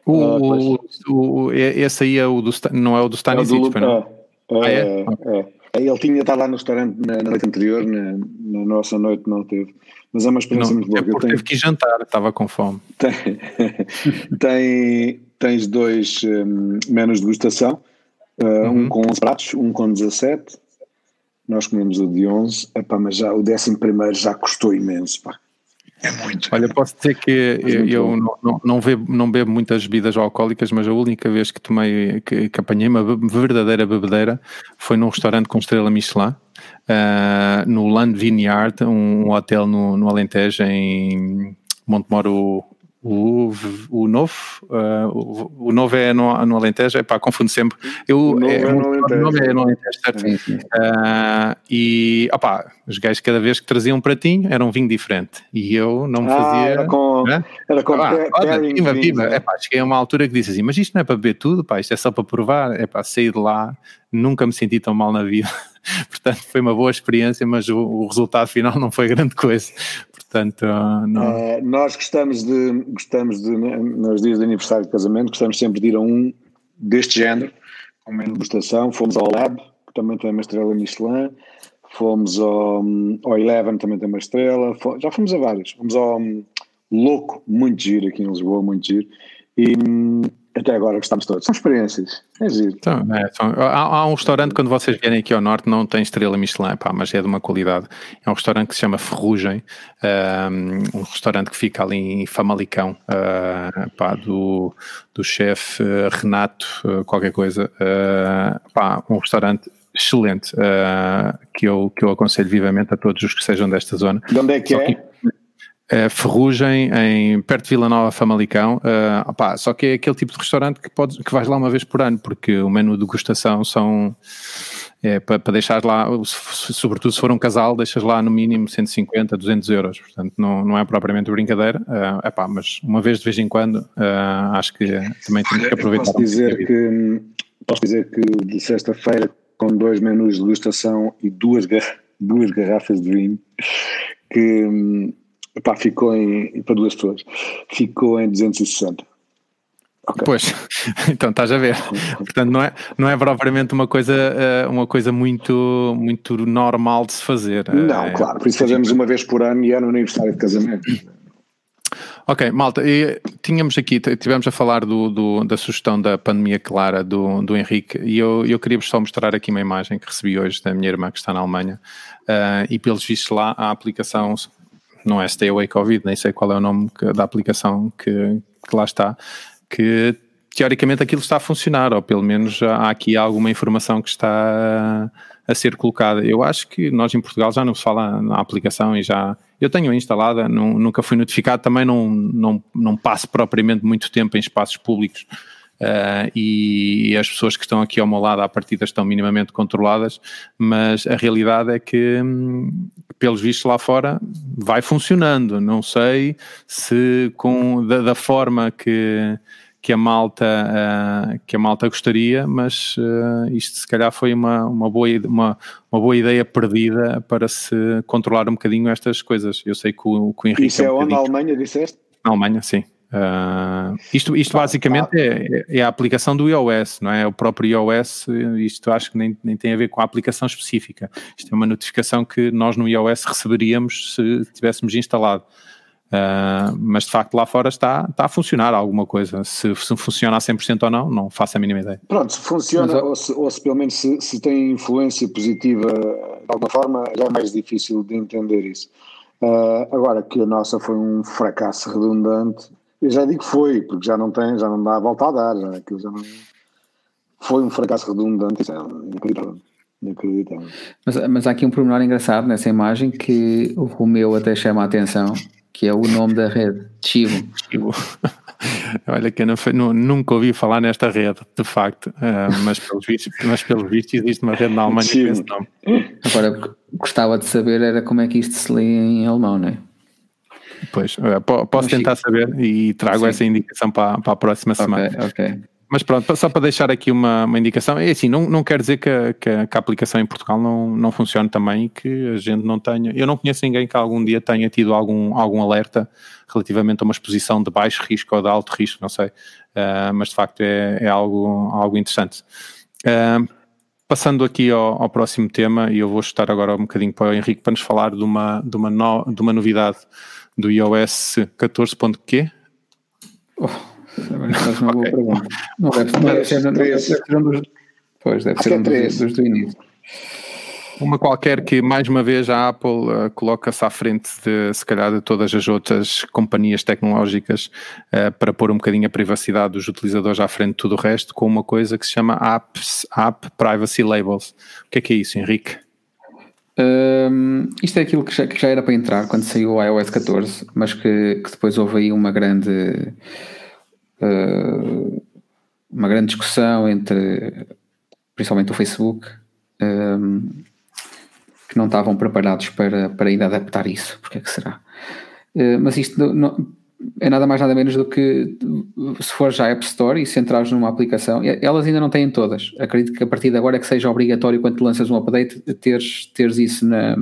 O, uh, o, o, esse aí é o do, não é o do Stanisic, é não? É, ah, é? é, é. Ele tinha estado lá no restaurante na, na noite anterior, na, na, nossa noite não teve. Mas é uma experiência não, muito boa. É porque tenho... teve que jantar, estava com fome. Tem, tem, tens dois um, menus de degustação, uh, uhum. um com 11 pratos, um com 17. Nós comemos o de 11, epá, mas já o 11 primeiro já custou imenso, pá. É muito. Olha, posso dizer que eu, eu não, não, não, bebo, não bebo muitas bebidas alcoólicas, mas a única vez que tomei, que, que apanhei uma verdadeira bebedeira foi num restaurante com estrela Michelin, uh, no Land Vineyard, um, um hotel no, no Alentejo, em Montemoro o, o novo, uh, o, o, novo é no, no Alentejo, é pá, confundo sempre. Eu, o novo é, é, no Alentejo. O novo é no Alentejo, certo? Sim, sim. Uh, e, opá, os gajos cada vez que traziam um pratinho era um vinho diferente. E eu não me ah, fazia... Era com... Né? Era com ah, olha, viva, viva. É pá, cheguei a uma altura que disse assim, mas isto não é para beber tudo, pá, isto é só para provar. É pá, sair de lá, nunca me senti tão mal na vida. Portanto, foi uma boa experiência, mas o, o resultado final não foi grande coisa. Portanto, não... uh, nós gostamos de, gostamos de, nos dias de aniversário de casamento, gostamos sempre de ir a um deste género, com uma degustação. Fomos ao Lab, que também tem uma estrela Michelin. Fomos ao, ao Eleven, também tem uma estrela. Já fomos a vários. Fomos ao Louco, muito giro aqui em Lisboa, muito giro. E até agora gostamos todos. São experiências. É giro. Então, é, são, há, há, um restaurante, quando vocês vierem aqui ao norte, não tem estrela Michelin, pá, mas é de uma qualidade. É um restaurante que se chama Ferrugem, um, um restaurante que fica ali em Famalicão, uh, pá, do, do chefe uh, Renato, uh, qualquer coisa. pá, um restaurante excelente, que, eu, que eu aconselho vivamente a todos os que sejam desta zona. De onde é que Só é? Que, é, Ferrugem, em, perto de Vila Nova, Famalicão. Uh, opá, só que é aquele tipo de restaurante que, pode, que vais lá uma vez por ano, porque o menu de degustação são. É, para, para deixar lá, sobretudo se for um casal, deixas lá no mínimo 150, 200 euros. Portanto, não, não é propriamente brincadeira. Uh, epá, mas uma vez de vez em quando, uh, acho que também temos que aproveitar. Posso dizer que, posso dizer que de sexta-feira, com dois menus de degustação e duas, duas garrafas de vinho, que hum, Epá, ficou em, para duas pessoas, ficou em 260. Okay. Pois, então estás a ver. Portanto, não é, não é propriamente uma coisa, eh, uma coisa muito, muito normal de se fazer. Não, é, claro, por isso fazemos uma vez por ano e é no aniversário de casamento. Ok, malta, e tínhamos aqui, tivemos a falar do, do, da sugestão da pandemia clara do, do Henrique e eu, eu queria-vos só mostrar aqui uma imagem que recebi hoje da minha irmã que está na Alemanha uh, e pelos vistos lá a aplicação não é Stay Away Covid, nem sei qual é o nome que, da aplicação que, que, lá está, que teoricamente aquilo está a funcionar, ou pelo menos há aqui alguma informação que está a, ser colocada. Eu acho que nós em Portugal já não se fala na aplicação e já. Eu tenho instalada, não, nunca fui notificado, também não, não, não passo propriamente muito tempo em espaços públicos uh, e as pessoas que estão aqui ao meu lado à partida estão minimamente controladas, mas a realidade é que, hum, pelos vistos lá fora, vai funcionando. Não sei se com da, da forma que que a malta uh, que a malta gostaria, mas uh, isto se calhar foi uma, uma, boa, uma, uma boa ideia perdida para se controlar um bocadinho estas coisas. Eu sei que o, que o Henrique. Isso é, um onde na Alemanha disseste? Na Alemanha, sim. Uh, isto isto basicamente É, é, a aplicação do iOS, não é? O próprio iOS, isto acho que nem, nem tem a ver com a aplicação específica. Isto é uma notificação que nós no iOS receberíamos se tivéssemos instalado. Uh, mas de facto lá fora está, está a funcionar alguma coisa. Se, se funciona a 100% ou não, não faço a mínima ideia. Pronto, se funciona mas, ou, se, ou se pelo menos se, se, tem influência positiva de alguma forma, já é mais difícil de entender isso. Uh, agora que a nossa foi um fracasso redundante, eu já digo que foi, porque já não tem, já não dá a volta a dar, já, aquilo já não. Foi um fracasso redundante, isso é inacreditável. inacreditável. Mas, mas há aqui um pormenor engraçado nessa imagem que o Romeu até chama a atenção que é o nome da rede, Chivo. Chivo. Olha que eu não, nunca ouvi falar nesta rede, de facto, uh, mas, pelos vistos, mas pelos vistos existe uma rede na Alemanha com esse nome. Agora, gostava de saber era como é que isto se lê em alemão, não é? Pois, uh, posso tentar saber e trago Sim. essa indicação para, para a próxima okay, semana. Ok, mas pronto, só para deixar aqui uma, uma indicação, é assim, não, não quer dizer que a, que a, que a aplicação em Portugal não, não funcione também e que a gente não tenha. Eu não conheço ninguém que algum dia tenha tido algum, algum alerta relativamente a uma exposição de baixo risco ou de alto risco, não sei, uh, mas de facto é, é algo, algo interessante. Uh, passando aqui ao, ao, próximo tema, e eu vou chutar agora um bocadinho para o Henrique para nos falar de uma, de uma, no, de uma novidade do iOS 14.q. Oh. Faz uma boa pergunta. Não deve, não deve ser, não deve ser um dos. Pois, deve ser um dos, dos do início. Uma qualquer que, mais uma vez, a Apple uh, coloca-se à frente, de, se calhar, de todas as outras companhias tecnológicas uh, para pôr um bocadinho a privacidade dos utilizadores à frente de tudo o resto, com uma coisa que se chama Apps, App Privacy Labels. O que é que é isso, Henrique? Um, isto é aquilo que já, que já, era para entrar quando saiu o iOS 14, mas que, que depois houve aí uma grande uh, uma grande discussão entre principalmente o Facebook um, que não estavam preparados para, para ainda adaptar isso, porque é que será? Uh, mas isto não, é nada mais nada menos do que se for já App Store e se entrares numa aplicação, elas ainda não têm todas. Acredito que a partir de agora é que seja obrigatório quando lanças um update teres, teres isso na,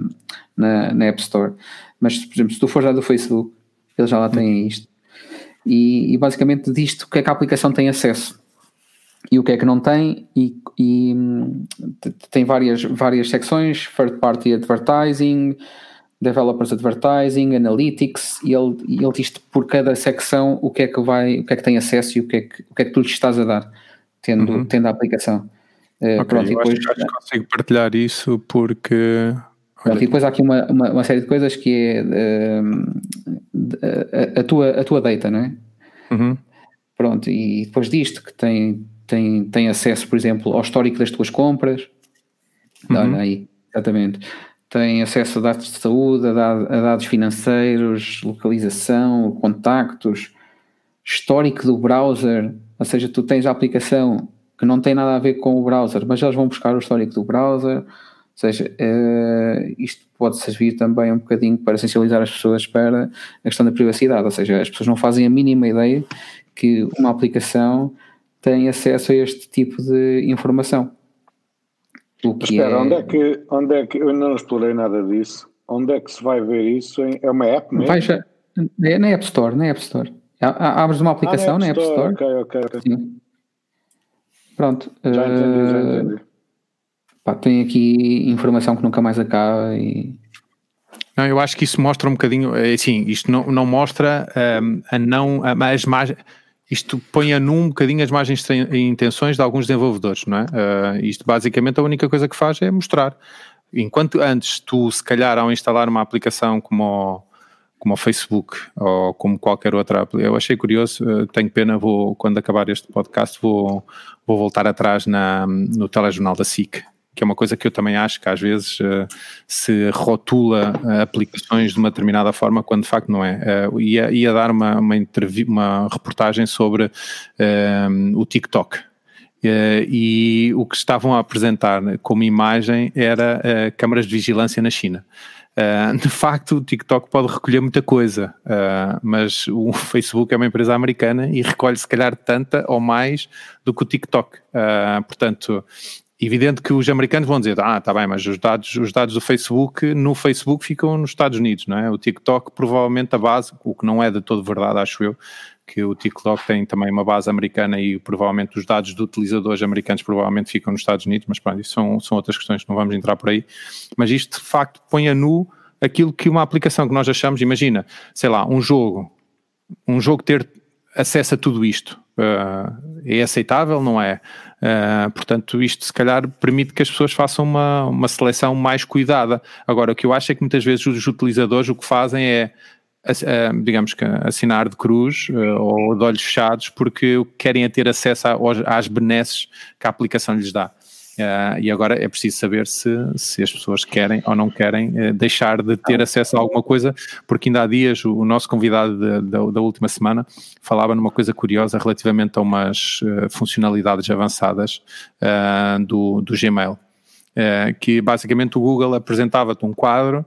na, na App Store. Mas, por exemplo, se tu for já do Facebook, eles já lá têm isto e, e, basicamente disto o que é que a aplicação tem acesso e o que é que não tem e, e tem várias, várias secções, third party advertising, developers advertising, analytics e ele, ele diz por cada secção o que é que vai, o que é que tem acesso e o que é que, o que, é que tu lhe estás a dar tendo, uhum. tendo a aplicação. Uh, okay, pronto, depois, acho, acho que consigo partilhar isso porque Pronto, e depois há aqui uma, uma, uma, série de coisas que é uh, a, a, tua, a tua data, não é? Uhum. Pronto, e depois disto que tem, tem, tem acesso, por exemplo, ao histórico das tuas compras. Uhum. Olha aí, exatamente. Tem acesso a dados de saúde, a, dados, financeiros, localização, contactos, histórico do browser. Ou seja, tu tens a aplicação que não tem nada a ver com o browser, mas eles vão buscar o histórico do browser ou seja, uh, isto pode servir também um bocadinho para sensibilizar as pessoas para a questão da privacidade, ou seja, as pessoas não fazem a mínima ideia que uma aplicação tem acesso a este tipo de informação. O que Espera, é... onde, é que, onde é que eu não explorei nada disso? Onde é que se vai ver isso? É uma app mesmo? Vai já, é na App Store, na App Store. Abres uma aplicação ah, na App Store. Na App Store. Ok, ok. Sim. Pronto. Já entendi, já eh, entendi. Pá, tem aqui informação que nunca mais acaba e. Não, eu acho que isso mostra um bocadinho, assim, isto não, não mostra um, a não, as mais, isto põe a num bocadinho as margens intenções de alguns desenvolvedores, não é? Uh, isto basicamente a única coisa que faz é mostrar. Enquanto antes tu, se calhar, ao instalar uma aplicação como o, como o Facebook ou como qualquer outra, eu achei curioso, uh, tenho pena, vou, quando acabar este podcast, vou, vou voltar atrás na, no telejornal da SIC que é uma coisa que eu também acho que às vezes uh, se rotula uh, aplicações de uma determinada forma quando de facto não é. Uh, ia, ia dar uma, uma, uma reportagem sobre o TikTok. e o que estavam a apresentar como imagem era câmaras de vigilância na China. Uh, de facto, o TikTok pode recolher muita coisa, uh, mas o Facebook é uma empresa americana e recolhe se calhar tanta ou mais do que o TikTok. Uh, portanto, evidente que os americanos vão dizer, ah, tá bem, mas os dados, os dados do Facebook no Facebook ficam nos Estados Unidos, não é? O TikTok provavelmente a base, o que não é de todo verdade, acho eu, que o TikTok tem também uma base americana e provavelmente os dados de utilizadores americanos provavelmente ficam nos Estados Unidos, mas pronto, isso são, são outras questões que não vamos entrar por aí. Mas isto de facto põe a nu aquilo que uma aplicação que nós achamos, imagina, sei lá, um jogo, um jogo ter acesso a tudo isto. Uh, é aceitável, não é? Uh, portanto, isto se calhar permite que as pessoas façam uma, uma seleção mais cuidada. Agora, o que eu acho é que muitas vezes os utilizadores o que fazem é, uh, digamos que, assinar de cruz ou de olhos fechados porque querem é ter acesso às benesses que a aplicação lhes dá. Uh, e agora é preciso saber se, se as pessoas querem ou não querem uh, deixar de ter acesso a alguma coisa, porque ainda há dias o, o nosso convidado de, de, da última semana falava numa coisa curiosa relativamente a umas uh, funcionalidades avançadas do, do Gmail. que basicamente o Google apresentava-te um quadro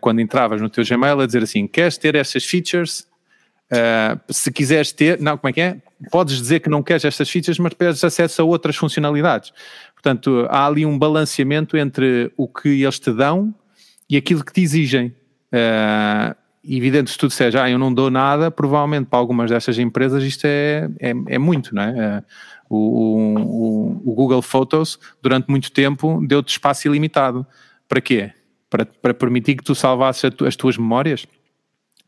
quando entravas no teu Gmail a dizer assim: queres ter estas features? se quiseres ter, não, como é que é? Podes dizer que não queres estas features, mas pedes acesso a outras funcionalidades. Portanto, há ali um balanceamento entre o que eles te dão e aquilo que te exigem. Uh, evidente, se tu disseres, ah, eu não dou nada, provavelmente para algumas destas empresas isto é, é, é muito, não é? Uh, o, o, o, Google Photos, durante muito tempo, deu-te espaço ilimitado. Para quê? Para, para permitir que tu salvasses as tuas memórias?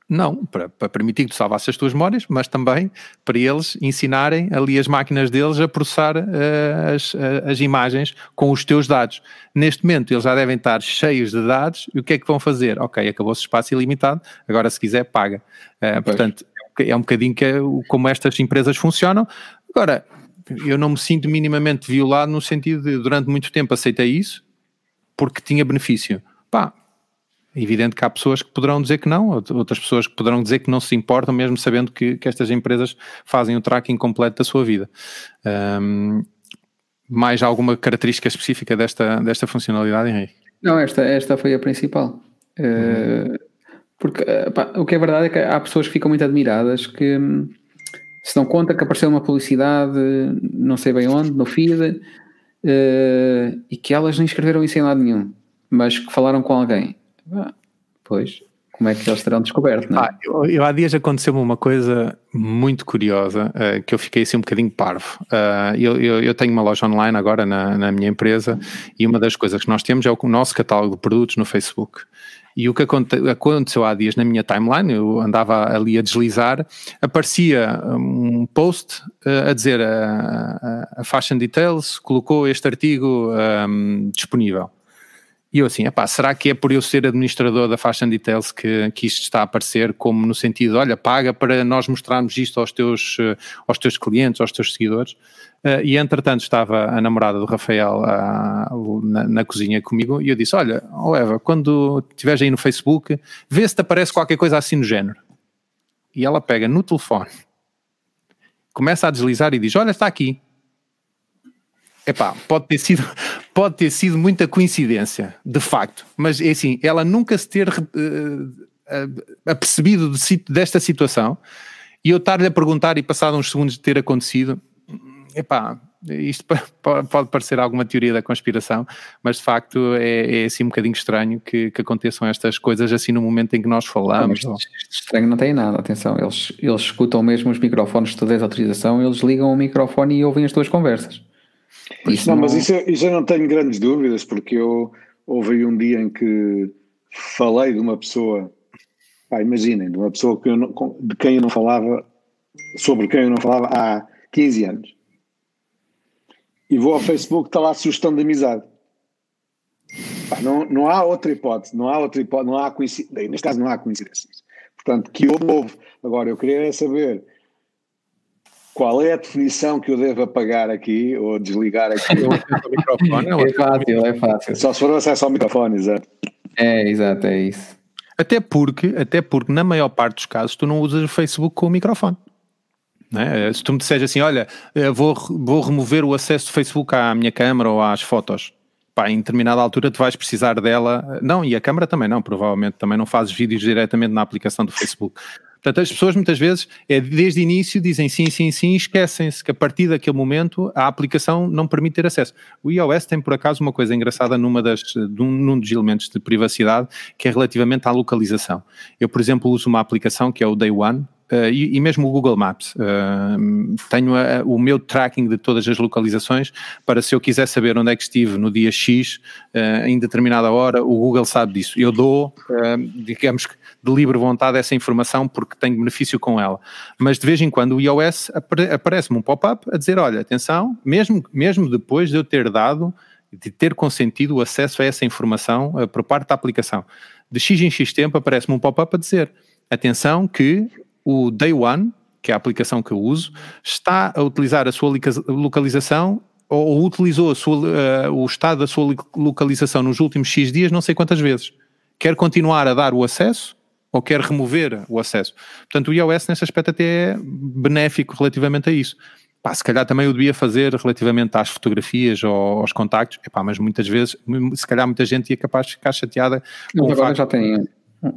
Não, para, para, permitir que tu salvasses as tuas memórias, mas também para eles ensinarem ali as máquinas deles a processar uh, as, uh, as imagens com os teus dados. Neste momento eles já devem estar cheios de dados e o que é que vão fazer? Ok, acabou-se o espaço ilimitado, agora se quiser paga. Uh, portanto, é um bocadinho que é como estas empresas funcionam. Agora, eu não me sinto minimamente violado no sentido de durante muito tempo aceitei isso porque tinha benefício. Pá, é evidente que há pessoas que poderão dizer que não, outras pessoas que poderão dizer que não se importam, mesmo sabendo que, que estas empresas fazem o tracking completo da sua vida. Um, mais alguma característica específica desta, desta funcionalidade, Henrique? Não, esta, esta foi a principal. Uhum. Uh, porque pá, o que é verdade é que há pessoas que ficam muito admiradas que hum, se dão conta que apareceu uma publicidade, não sei bem onde, no feed, uh, e que elas nem escreveram isso em lado nenhum, mas que falaram com alguém ah, pois, como é que eles terão descoberto, não é? Ah, eu, eu, há dias aconteceu-me uma coisa muito curiosa uh, que eu fiquei assim um bocadinho parvo. Uh, eu, eu, eu, tenho uma loja online agora na, na, minha empresa e uma das coisas que nós temos é o nosso catálogo de produtos no Facebook. E o que aconteceu há dias na minha timeline, eu andava ali a deslizar, aparecia um post a dizer a, a, a, Fashion Details colocou este artigo um, disponível. E eu assim, epá, será que é por eu ser administrador da Fashion Details que, que isto está a aparecer como no sentido, olha, paga para nós mostrarmos isto aos teus, uh, aos teus clientes, aos teus seguidores? Uh, e entretanto estava a namorada do Rafael uh, na, na, cozinha comigo e eu disse, olha, oh Eva, quando estiveres aí no Facebook, vê se te aparece qualquer coisa assim no género. E ela pega no telefone, começa a deslizar e diz, olha, está aqui. Epá, pode ter sido, pode ter sido muita coincidência, de facto, mas é assim, ela nunca se ter uh, apercebido de, desta situação e eu estar-lhe a perguntar e passado uns segundos de ter acontecido, epá, isto pode parecer alguma teoria da conspiração, mas de facto é, é assim um bocadinho estranho que, que, aconteçam estas coisas assim no momento em que nós falamos. Não, estranho não tem nada, atenção, eles, eles escutam mesmo os microfones de desautorização, eles ligam o microfone e ouvem as tuas conversas. Isso não, não, mas isso, eu não tenho grandes dúvidas, porque eu houve um dia em que falei de uma pessoa, pá, imaginem, de uma pessoa que não, de quem eu não falava, sobre quem eu não falava há 15 anos. E vou ao Facebook, está lá a sugestão de amizade. Pá, não, não há outra hipótese, não há outra hipótese, não há coincidência, neste caso não há coincidências. Portanto, que houve. Agora, eu queria saber qual é a definição que eu devo apagar aqui ou desligar aqui? Eu É fácil, é fácil. Só se for o acesso ao microfone, exato. É, exato, é isso. Até porque, até porque, na maior parte dos casos, tu não usas o Facebook com o microfone. É? Se tu me disseres assim, olha, vou, vou remover o acesso do Facebook à minha câmara ou às fotos, pá, em determinada altura tu vais precisar dela. Não, e a câmara também não, provavelmente também não fazes vídeos diretamente na aplicação do Facebook. Portanto, as pessoas muitas vezes, é, desde o início, dizem sim, sim, sim, e esquecem-se que a partir daquele momento a aplicação não permite ter acesso. O iOS tem, por acaso, uma coisa engraçada numa das, num, dos elementos de privacidade, que é relativamente à localização. Eu, por exemplo, uso uma aplicação que é o Day One, Uh, e, e, mesmo o Google Maps. Uh, tenho a, o meu tracking de todas as localizações para se eu quiser saber onde é que estive no dia X, uh, em determinada hora, o Google sabe disso. Eu dou, digamos que de livre vontade essa informação porque tenho benefício com ela. Mas de vez em quando o iOS apare aparece-me um pop-up a dizer: olha, atenção, mesmo, mesmo depois de eu ter dado, de ter consentido o acesso a essa informação por parte da aplicação. De X em X tempo aparece-me um pop-up a dizer: atenção que o Day One, que é a aplicação que eu uso, está a utilizar a sua localização ou utilizou sua, uh, o estado da sua localização nos últimos X dias não sei quantas vezes. Quer continuar a dar o acesso ou quer remover o acesso. Portanto, o iOS nesse aspecto até é benéfico relativamente a isso. Pá, se calhar também o devia fazer relativamente às fotografias ou aos contactos, Epá, mas muitas vezes, se calhar muita gente ia capaz de ficar chateada. Mas agora já tem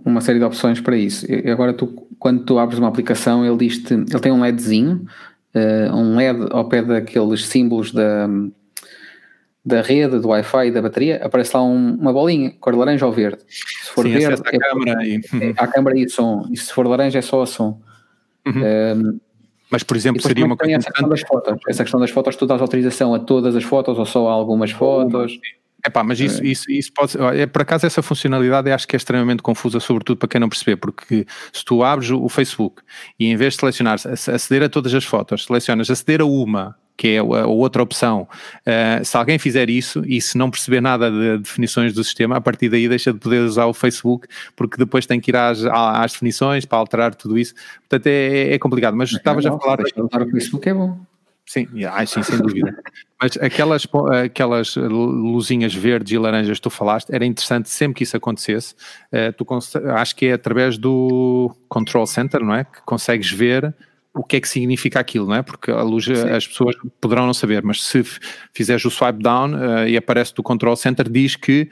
uma série de opções para isso. E agora, tu, quando tu abres uma aplicação, ele diz ele tem um LEDzinho, uh, um LED ao pé daqueles símbolos da, da rede, do Wi-Fi e da bateria, aparece lá um, uma bolinha, cor de laranja ou verde. Se for Sim, verde, é, câmera e... é a câmera e som. E se for laranja, é só o som. Uhum. Um, mas, por exemplo, seria uma coisa. Essa questão, das fotos. essa questão das fotos, tu dás autorização a todas as fotos ou só a algumas fotos? É pá, mas isso, isso, isso pode é, por acaso essa funcionalidade acho que é extremamente confusa, sobretudo para quem não perceber, porque se tu abres o Facebook e em vez de selecionar aceder a todas as fotos, selecionas aceder a uma, que é a, outra opção, uh, se alguém fizer isso e se não perceber nada de definições do sistema, a partir daí deixa de poder usar o Facebook, porque depois tem que ir às, às definições para alterar tudo isso. Portanto, é, é complicado. Mas estavas a falar. Usar o Facebook é bom. Sim, ah, sim, sem dúvida. Mas aquelas, aquelas luzinhas verdes e laranjas que tu falaste, era interessante sempre que isso acontecesse. Uh, tu acho que é através do Control Center, não é? Que consegues ver o que é que significa aquilo, não é? Porque a luz, sim. as pessoas poderão não saber, mas se fizeres o swipe down uh, e aparece do Control Center, diz que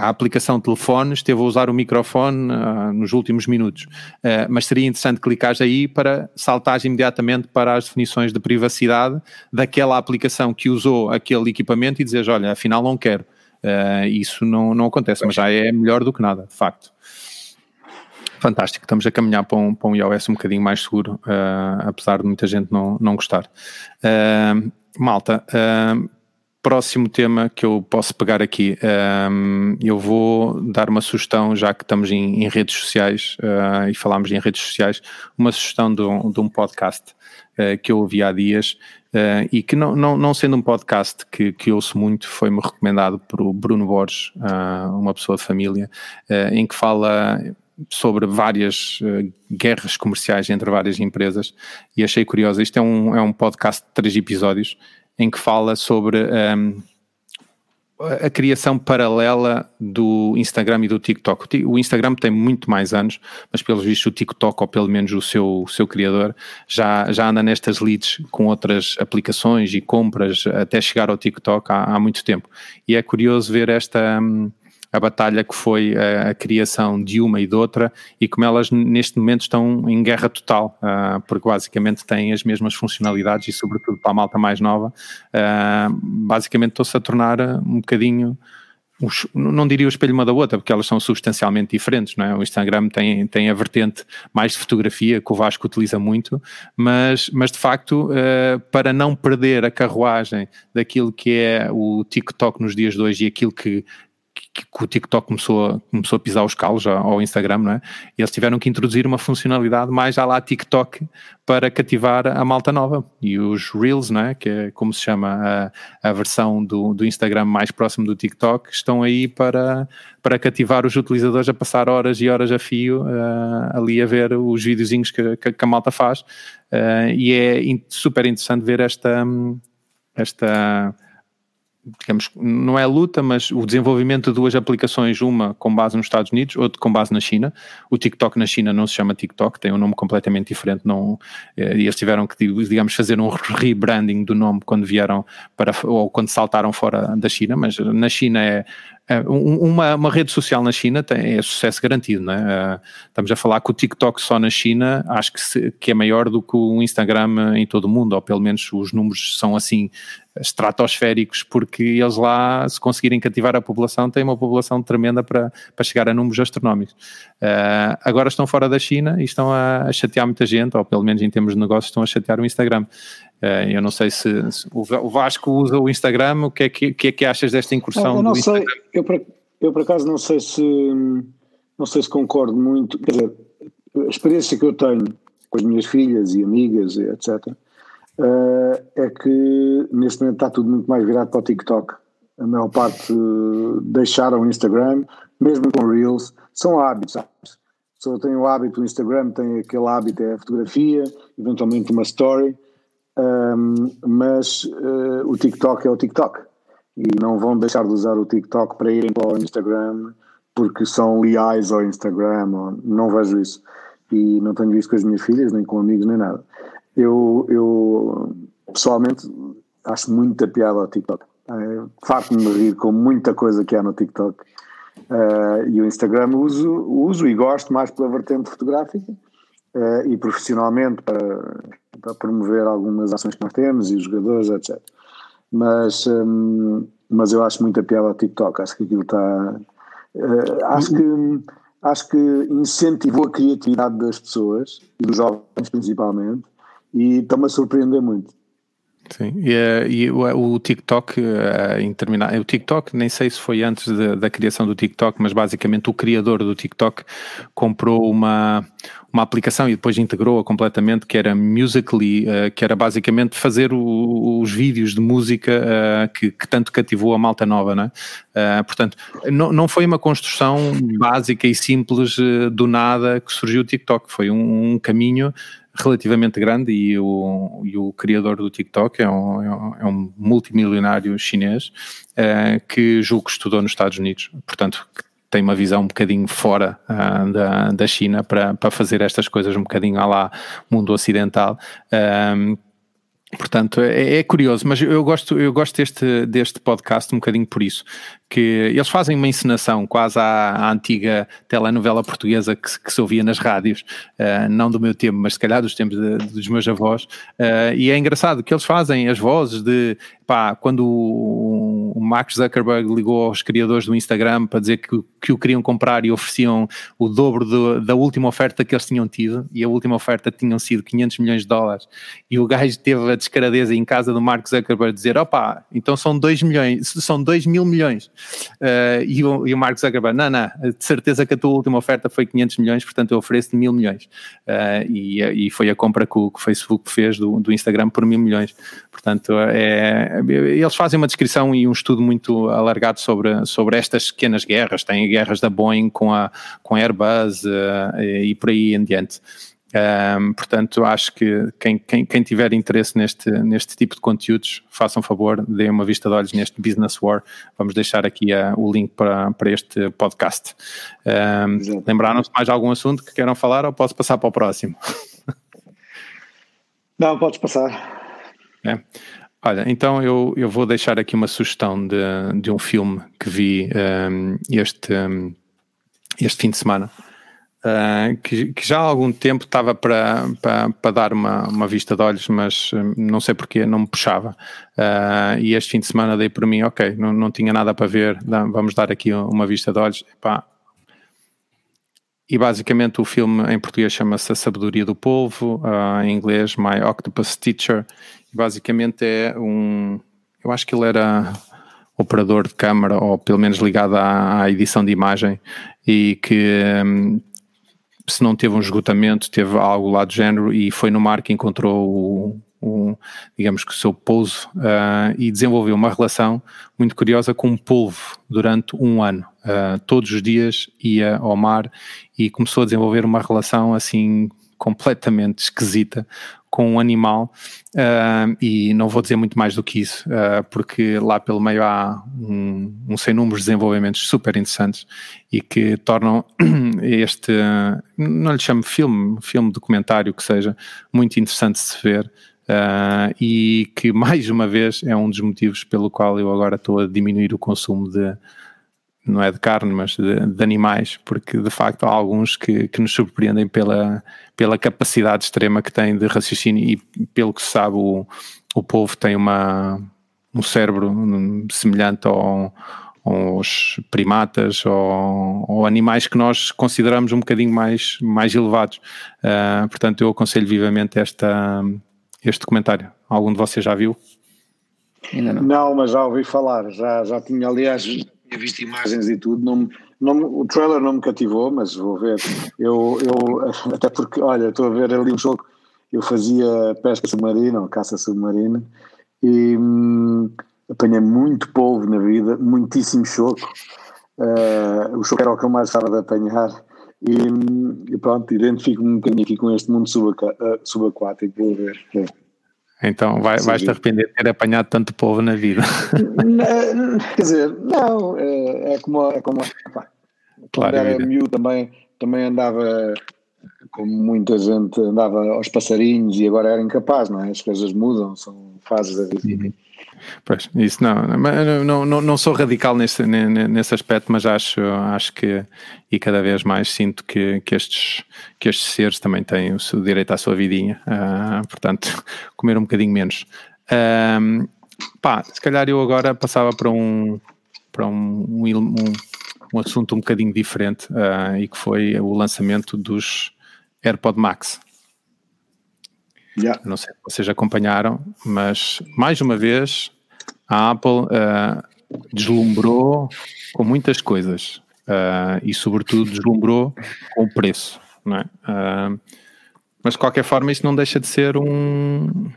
a aplicação de telefone esteve a usar o microfone uh, nos últimos minutos. Uh, mas seria interessante clicar aí para saltar imediatamente para as definições de privacidade daquela aplicação que usou aquele equipamento e dizer, olha, afinal não quero. Uh, isso não, não acontece, mas já é melhor do que nada, de facto. Fantástico, estamos a caminhar para um, para um iOS um bocadinho mais seguro, apesar de muita gente não, não gostar. malta, próximo tema que eu posso pegar aqui, um, eu vou dar uma sugestão, já que estamos em, em redes sociais uh, e falámos em redes sociais, uma sugestão de um, de um podcast uh, que eu ouvi há dias uh, e que não, não, não sendo um podcast que, que ouço muito, foi-me recomendado por Bruno Borges, uma pessoa de família, em que fala sobre várias uh, guerras comerciais entre várias empresas e achei curioso. Isto é um, é um podcast de três episódios em que fala sobre um, a criação paralela do Instagram e do TikTok. O Instagram tem muito mais anos, mas pelos vistos o TikTok, ou pelo menos o seu, o seu criador, já, já anda nestas leads com outras aplicações e compras até chegar ao TikTok há, há muito tempo. E é curioso ver esta... Um, a batalha que foi a, a, criação de uma e de outra e como elas neste momento estão em guerra total, uh, porque basicamente têm as mesmas funcionalidades e sobretudo para a malta mais nova, uh, basicamente estão-se a tornar um bocadinho não diria o espelho uma da outra, porque elas são substancialmente diferentes, não é? O Instagram tem, tem a vertente mais de fotografia, que o Vasco utiliza muito, mas, mas de facto, uh, para não perder a carruagem daquilo que é o TikTok nos dias de hoje e aquilo que que, que, o TikTok começou a, começou a pisar os calos ao Instagram, não é? E eles tiveram que introduzir uma funcionalidade mais à lá TikTok para cativar a malta nova. E os Reels, não é? Que é como se chama a, a versão do, do Instagram mais próximo do TikTok, estão aí para, para cativar os utilizadores a passar horas e horas a fio uh, ali a ver os videozinhos que, que, que a malta faz. Uh, e é in, super interessante ver esta. esta digamos, não é luta, mas o desenvolvimento de duas aplicações, uma com base nos Estados Unidos, outra com base na China. O TikTok na China não se chama TikTok, tem um nome completamente diferente, não, eh, e eles tiveram que, digamos, fazer um rebranding do nome quando vieram para, ou quando saltaram fora da China, mas na China é é, uma, uma, rede social na China tem, é sucesso garantido, não é? Uh, estamos a falar que o TikTok só na China acho que, se, que é maior do que o Instagram em todo o mundo, ou pelo menos os números são assim estratosféricos, porque eles lá, se conseguirem cativar a população, têm uma população tremenda para, para chegar a números astronómicos. Uh, agora estão fora da China e estão a, a, chatear muita gente, ou pelo menos em termos de negócios, estão a chatear o Instagram. Uh, eu não sei se, se, o Vasco usa o Instagram, o que é que, que, é que achas desta incursão eu não do sei, eu por, eu por acaso não sei se não sei se concordo muito, quer dizer, a experiência que eu tenho com as minhas filhas e amigas, etc., eh, é que neste momento está tudo muito mais virado para o TikTok. A maior parte deixaram o Instagram, mesmo com Reels, são hábitos, sabes? A pessoa tem o hábito, o Instagram tem aquele hábito, é a fotografia, eventualmente uma story, um, mas uh, o TikTok é o TikTok e não vão deixar de usar o TikTok para irem para o Instagram porque são leais ao Instagram, ou, não vejo isso e não tenho visto com as minhas filhas, nem com amigos, nem nada. Eu, eu pessoalmente acho muita piada ao TikTok. É, Farto-me rir com muita coisa que há no TikTok. Uh, e o Instagram uso, uso e gosto mais pela vertente fotográfica uh, e profissionalmente para, para promover algumas ações que nós temos e os jogadores, etc. Mas, um, mas eu acho muita piada ao TikTok, acho que aquilo está. Uh, acho que acho que incentivou a criatividade das pessoas e dos jovens principalmente e está-me a surpreender muito. Sim, e, eh, e o, o, TikTok, uh, o TikTok, nem sei se foi antes de, da criação do TikTok, mas basicamente o criador do TikTok comprou uma, uma aplicação e depois integrou-a completamente, que era Musically, que era basicamente fazer o, os vídeos de música que, que, tanto cativou a malta nova, né? Portanto, não, não foi uma construção básica e simples do nada que surgiu o TikTok, foi um, um caminho relativamente grande e o, e o criador do TikTok é um, é um é multimilionário chinês uh, que julgo que estudou nos Estados Unidos, portanto tem uma visão um bocadinho fora uh, da, da China para, para fazer estas coisas um bocadinho à lá mundo ocidental. Um, Portanto, é, é, curioso, mas eu gosto, eu gosto deste, deste podcast um bocadinho por isso, que eles fazem uma encenação quase à, à antiga telenovela portuguesa que, que, se ouvia nas rádios, uh, não do meu tempo, mas se calhar dos tempos de, dos meus avós, uh, e é engraçado que eles fazem as vozes de, pá, quando o, o Mark Zuckerberg ligou aos criadores do Instagram para dizer que, que o queriam comprar e ofereciam o dobro do, da última oferta que eles tinham tido, e a última oferta tinham sido 500 milhões de dólares, e o gajo teve a descaradeza em casa do Mark Zuckerberg dizer, opá, então são 2 milhões, são 2 mil milhões, uh, e, o, e o Mark Zuckerberg, não, não, de certeza que a tua última oferta foi 500 milhões, portanto eu ofereço-te mil milhões, uh, e, e foi a compra que o, que o Facebook fez do, do Instagram por mil milhões, portanto é eles fazem uma descrição e um estudo muito alargado sobre, sobre estas pequenas guerras, têm guerras da Boeing com a, com a Airbus uh, e por aí em diante. Um, portanto, acho que quem, quem, quem, tiver interesse neste, neste tipo de conteúdos, façam favor, deem uma vista de olhos neste Business War. Vamos deixar aqui uh, o link para, para este podcast. Um, Lembraram-se mais algum assunto que queiram falar ou posso passar para o próximo? Não, podes passar. É. Olha, então eu, eu vou deixar aqui uma sugestão de, de um filme que vi um, este, este fim de semana. Uh, que, que, já há algum tempo estava para, para, para dar uma, uma vista de olhos, mas hum, não sei porque não me puxava. Uh, e este fim de semana dei por mim, ok, não, não tinha nada para ver, vamos dar aqui uma vista de olhos. Epá. E basicamente o filme em português chama-se A Sabedoria do Povo, uh, em inglês My Octopus Teacher, basicamente é um. Eu acho que ele era operador de câmara, ou pelo menos ligado à, à edição de imagem, e que um, se não teve um esgotamento, teve algo lá do género, e foi no mar que encontrou o, o digamos que o seu pouso uh, e desenvolveu uma relação muito curiosa com um polvo durante um ano. Uh, todos os dias ia ao mar e começou a desenvolver uma relação assim completamente esquisita com um animal uh, e não vou dizer muito mais do que isso, uh, porque lá pelo meio há um, um sem números de desenvolvimentos super interessantes e que tornam este, não lhe chamo filme, filme documentário que seja, muito interessante de se ver. Uh, e que mais uma vez é um dos motivos pelo qual eu agora estou a diminuir o consumo de, não é de carne, mas de, de, animais, porque de facto há alguns que, que nos surpreendem pela, pela capacidade extrema que têm de raciocínio e pelo que se sabe o, o povo tem uma, um cérebro semelhante ao, aos primatas ou, ou, animais que nós consideramos um bocadinho mais, mais elevados. Uh, portanto, eu aconselho vivamente esta, este documentário. Algum de vocês já viu? Ainda não. Não, mas já ouvi falar, já, já tinha, aliás, visto imagens e tudo, não, não, o trailer não me cativou, mas vou ver. Eu, eu, até porque, olha, estou a ver ali um jogo, eu fazia pesca submarina ou caça submarina e hum, apanhei muito polvo na vida, muitíssimo choco. Uh, o choco era o que eu mais gostava de apanhar. E, hum, e pronto, identifico-me um bocadinho aqui com este mundo subaquático, subaquático vou ver. É. Então vai, vais-te arrepender de ter apanhado tanto povo na vida. Quer dizer, não, é, é como, é como pá, claro, quando era miúdo também, também andava, como muita gente andava aos passarinhos e agora era incapaz, não é? As coisas mudam, são fases da vida. Uhum. Pois, isso não, não, não, não sou radical nesse, nesse aspecto, mas acho, acho que, e cada vez mais sinto que, que, estes, que estes seres também têm o direito à sua vidinha, uh, portanto, comer um bocadinho menos. Pá, se calhar eu agora passava para um, para um, um, um assunto um bocadinho diferente uh, e que foi o lançamento dos AirPod Max. Yeah. Não sei se vocês acompanharam, mas mais uma vez a Apple uh, deslumbrou com muitas coisas uh, e, sobretudo, deslumbrou com o preço. Não é? Uh, mas, de qualquer forma, isso não deixa de ser um,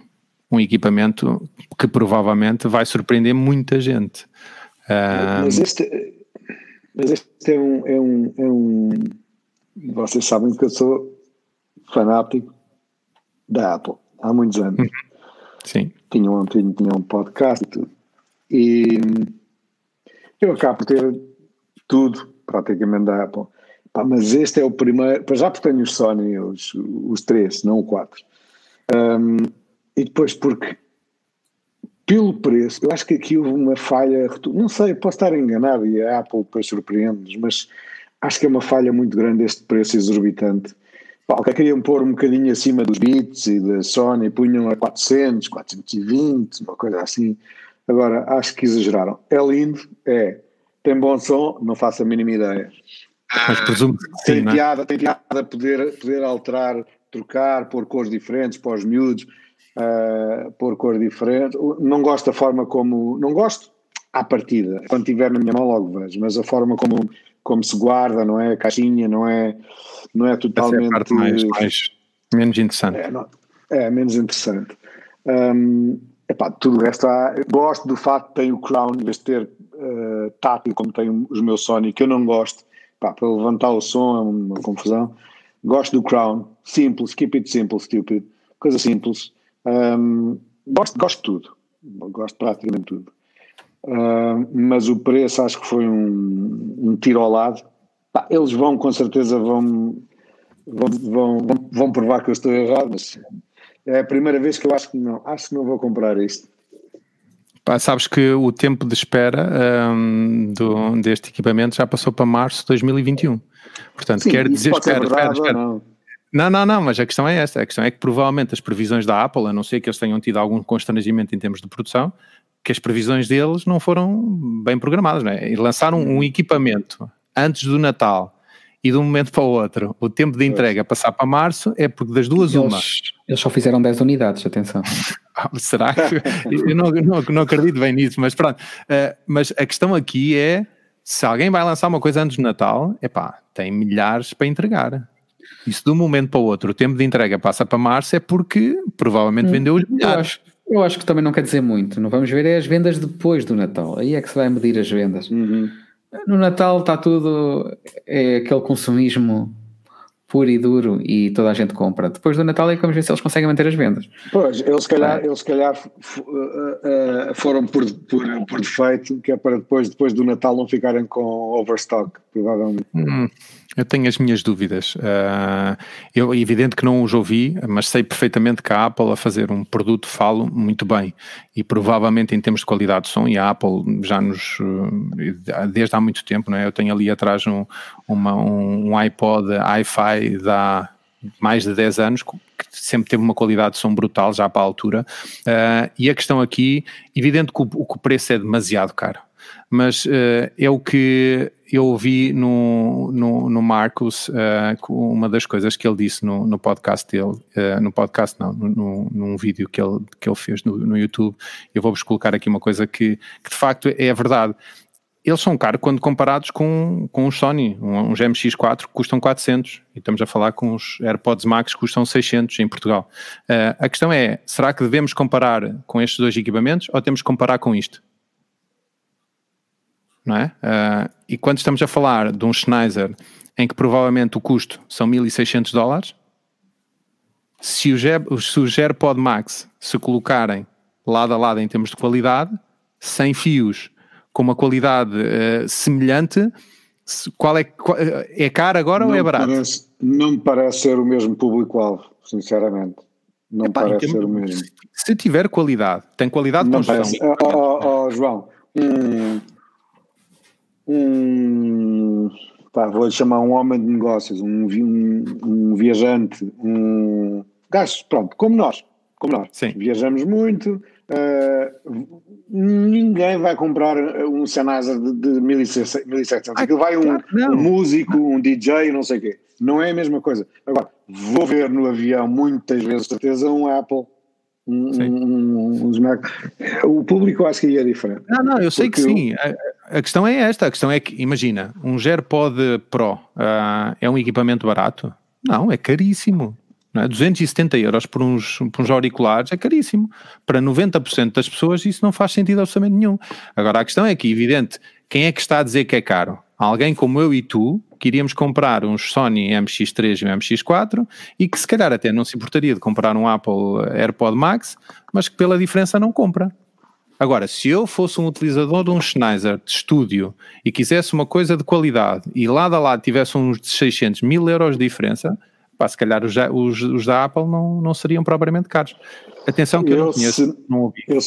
um equipamento que provavelmente vai surpreender muita gente. mas, este, mas este é um, é um, é um. Vocês sabem que eu sou fanático da Apple há muitos anos. Uhum. Sim. Tinha um, tinha, um podcast e tudo. E eu acabo por ter tudo, praticamente, da Apple. Pá, mas este é o primeiro, para já porque tenho os Sony, os, os três, não o quatro. Um, e depois porque, pelo preço, eu acho que aqui houve uma falha, não sei, posso estar enganado e a Apple depois surpreende-nos, mas acho que é uma falha muito grande este preço exorbitante que queriam pôr um bocadinho acima dos bits e da Sony, punham a 400, 420, uma coisa assim. Agora, acho que exageraram. É lindo, é. Tem bom som, não faço a mínima ideia. Mas presumo que sim, tem é? piada, tem piada poder, poder alterar, trocar, pôr cores diferentes para os miúdos, uh, pôr cor diferente. Não gosto da forma como. Não gosto à partida. Quando tiver na minha mão logo vejo, mas a forma como, como se guarda, não é? A caixinha, não é não é totalmente. Essa é a parte mais, mais menos interessante. É, não, é menos interessante. Um, epá, tudo o resto há. Gosto do facto que tem o Crown, em vez de ter uh, tátil como tem os meus Sony, que eu não gosto, epá, para levantar o som é uma confusão. Gosto do Crown, simples, keep it simple, stupid, coisa simples. Um, gosto, gosto de tudo, gosto praticamente de tudo. Uh, mas o preço acho que foi um, um tiro ao lado eles vão, com certeza, vão, vão, vão, vão provar que eu estou errado, mas é a primeira vez que eu acho que não, acho que não vou comprar isto. Pá, sabes que o tempo de espera um, do, deste equipamento já passou para março de 2021. Portanto, Sim, quer dizer, espera, verdade, espera, espera. Não. não, não, não, mas a questão é esta. A questão é que provavelmente as previsões da Apple, a não ser que eles tenham tido algum constrangimento em termos de produção, que as previsões deles não foram bem programadas, não é? E lançaram um equipamento antes do Natal e de um momento para o outro o tempo de entrega passar para março, é porque das duas Eles, uma. eles só fizeram 10 unidades, atenção. Será que. Eu não, não, não acredito bem nisso, mas pronto. Uh, mas a questão aqui é: se alguém vai lançar uma coisa antes do Natal, epá, tem milhares para entregar. E se de um momento para o outro o tempo de entrega passa para março, é porque provavelmente vendeu os milhares. Eu acho que também não quer dizer muito. Não vamos ver é as vendas depois do Natal. Aí é que se vai medir as vendas. Uhum. No Natal está tudo. É aquele consumismo puro e duro e toda a gente compra. Depois do Natal é que vamos ver se eles conseguem manter as vendas. Pois, eles se calhar, eles se calhar f- uh, uh, foram por, por, por defeito, que é para depois, depois do Natal não ficarem com overstock, provavelmente. Hum, eu tenho as minhas dúvidas. Uh, eu, é evidente que não os ouvi, mas sei perfeitamente que a Apple a fazer um produto falo muito bem e provavelmente em termos de qualidade de som, e a Apple já nos, uh, desde há muito tempo, não é? eu tenho ali atrás um, uma, um, iPod Hi-Fi da mais de 10 anos, que sempre teve uma qualidade de som brutal já para a altura, uh, e a questão aqui, evidente que o, o preço é demasiado caro, mas uh, é o que eu ouvi no, no, no Marcos, uh, uma das coisas que ele disse no, no podcast dele, uh, no podcast não, no, num vídeo que ele, que ele fez no, no YouTube, eu vou-vos colocar aqui uma coisa que, que de facto é verdade. Eles são caros quando comparados com, com os Sony, uns MX4 que custam 400 e estamos a falar com os AirPods Max que custam 600 em Portugal. A questão é, será que devemos comparar com estes dois equipamentos ou temos que comparar com isto? Não é? Uh, e quando estamos a falar de um Schneider em que provavelmente o custo são 1600 dólares, se os, se os AirPod Max se colocarem lado a lado em termos de qualidade, sem fios, com uma qualidade uh, semelhante, qual é, qual, é caro agora não ou é barato? Parece, não me parece ser o mesmo público-alvo, sinceramente. Não Epá, parece ser o mesmo. Se tiver qualidade, tem qualidade de não construção. Parece. Oh, oh, oh, João, hum, um, pá, vou chamar um homem de negócios, um, um, um viajante, um gajo, pronto, como nós, como nós. Sim. Viajamos muito, uh, ninguém vai comprar um Sennheiser de, de 1700, Ah, aquilo vai um, um, músico, um DJ, não sei o quê. Não é a mesma coisa. Agora, vou ver no avião muitas vezes, certeza, um Apple um, um, um, Mac. O público acho que aí é diferente. Não, não, eu sei que sim. A, questão é esta: a questão é que, imagina, um GearPod Pro uh, é um equipamento barato? Não, é caríssimo. Não é? 270 euros por uns, por uns auriculares é caríssimo. Para 90% das pessoas isso não faz sentido absolutamente nenhum. Agora a questão é que, evidente, quem é que está a dizer que é caro? Alguém como eu e tu, que iríamos comprar uns Sony MX3 e um MX4 e que se calhar até não se importaria de comprar um Apple AirPod Max, mas que pela diferença não compra. Agora, se eu fosse um utilizador de um Schneider de estúdio e quisesse uma coisa de qualidade e lado a lado tivesse uns 600 mil euros de diferença, pá, se calhar os, os, os, da Apple não, não seriam propriamente caros. Atenção que eu, eu não conheço, se, não ouvi. Eu,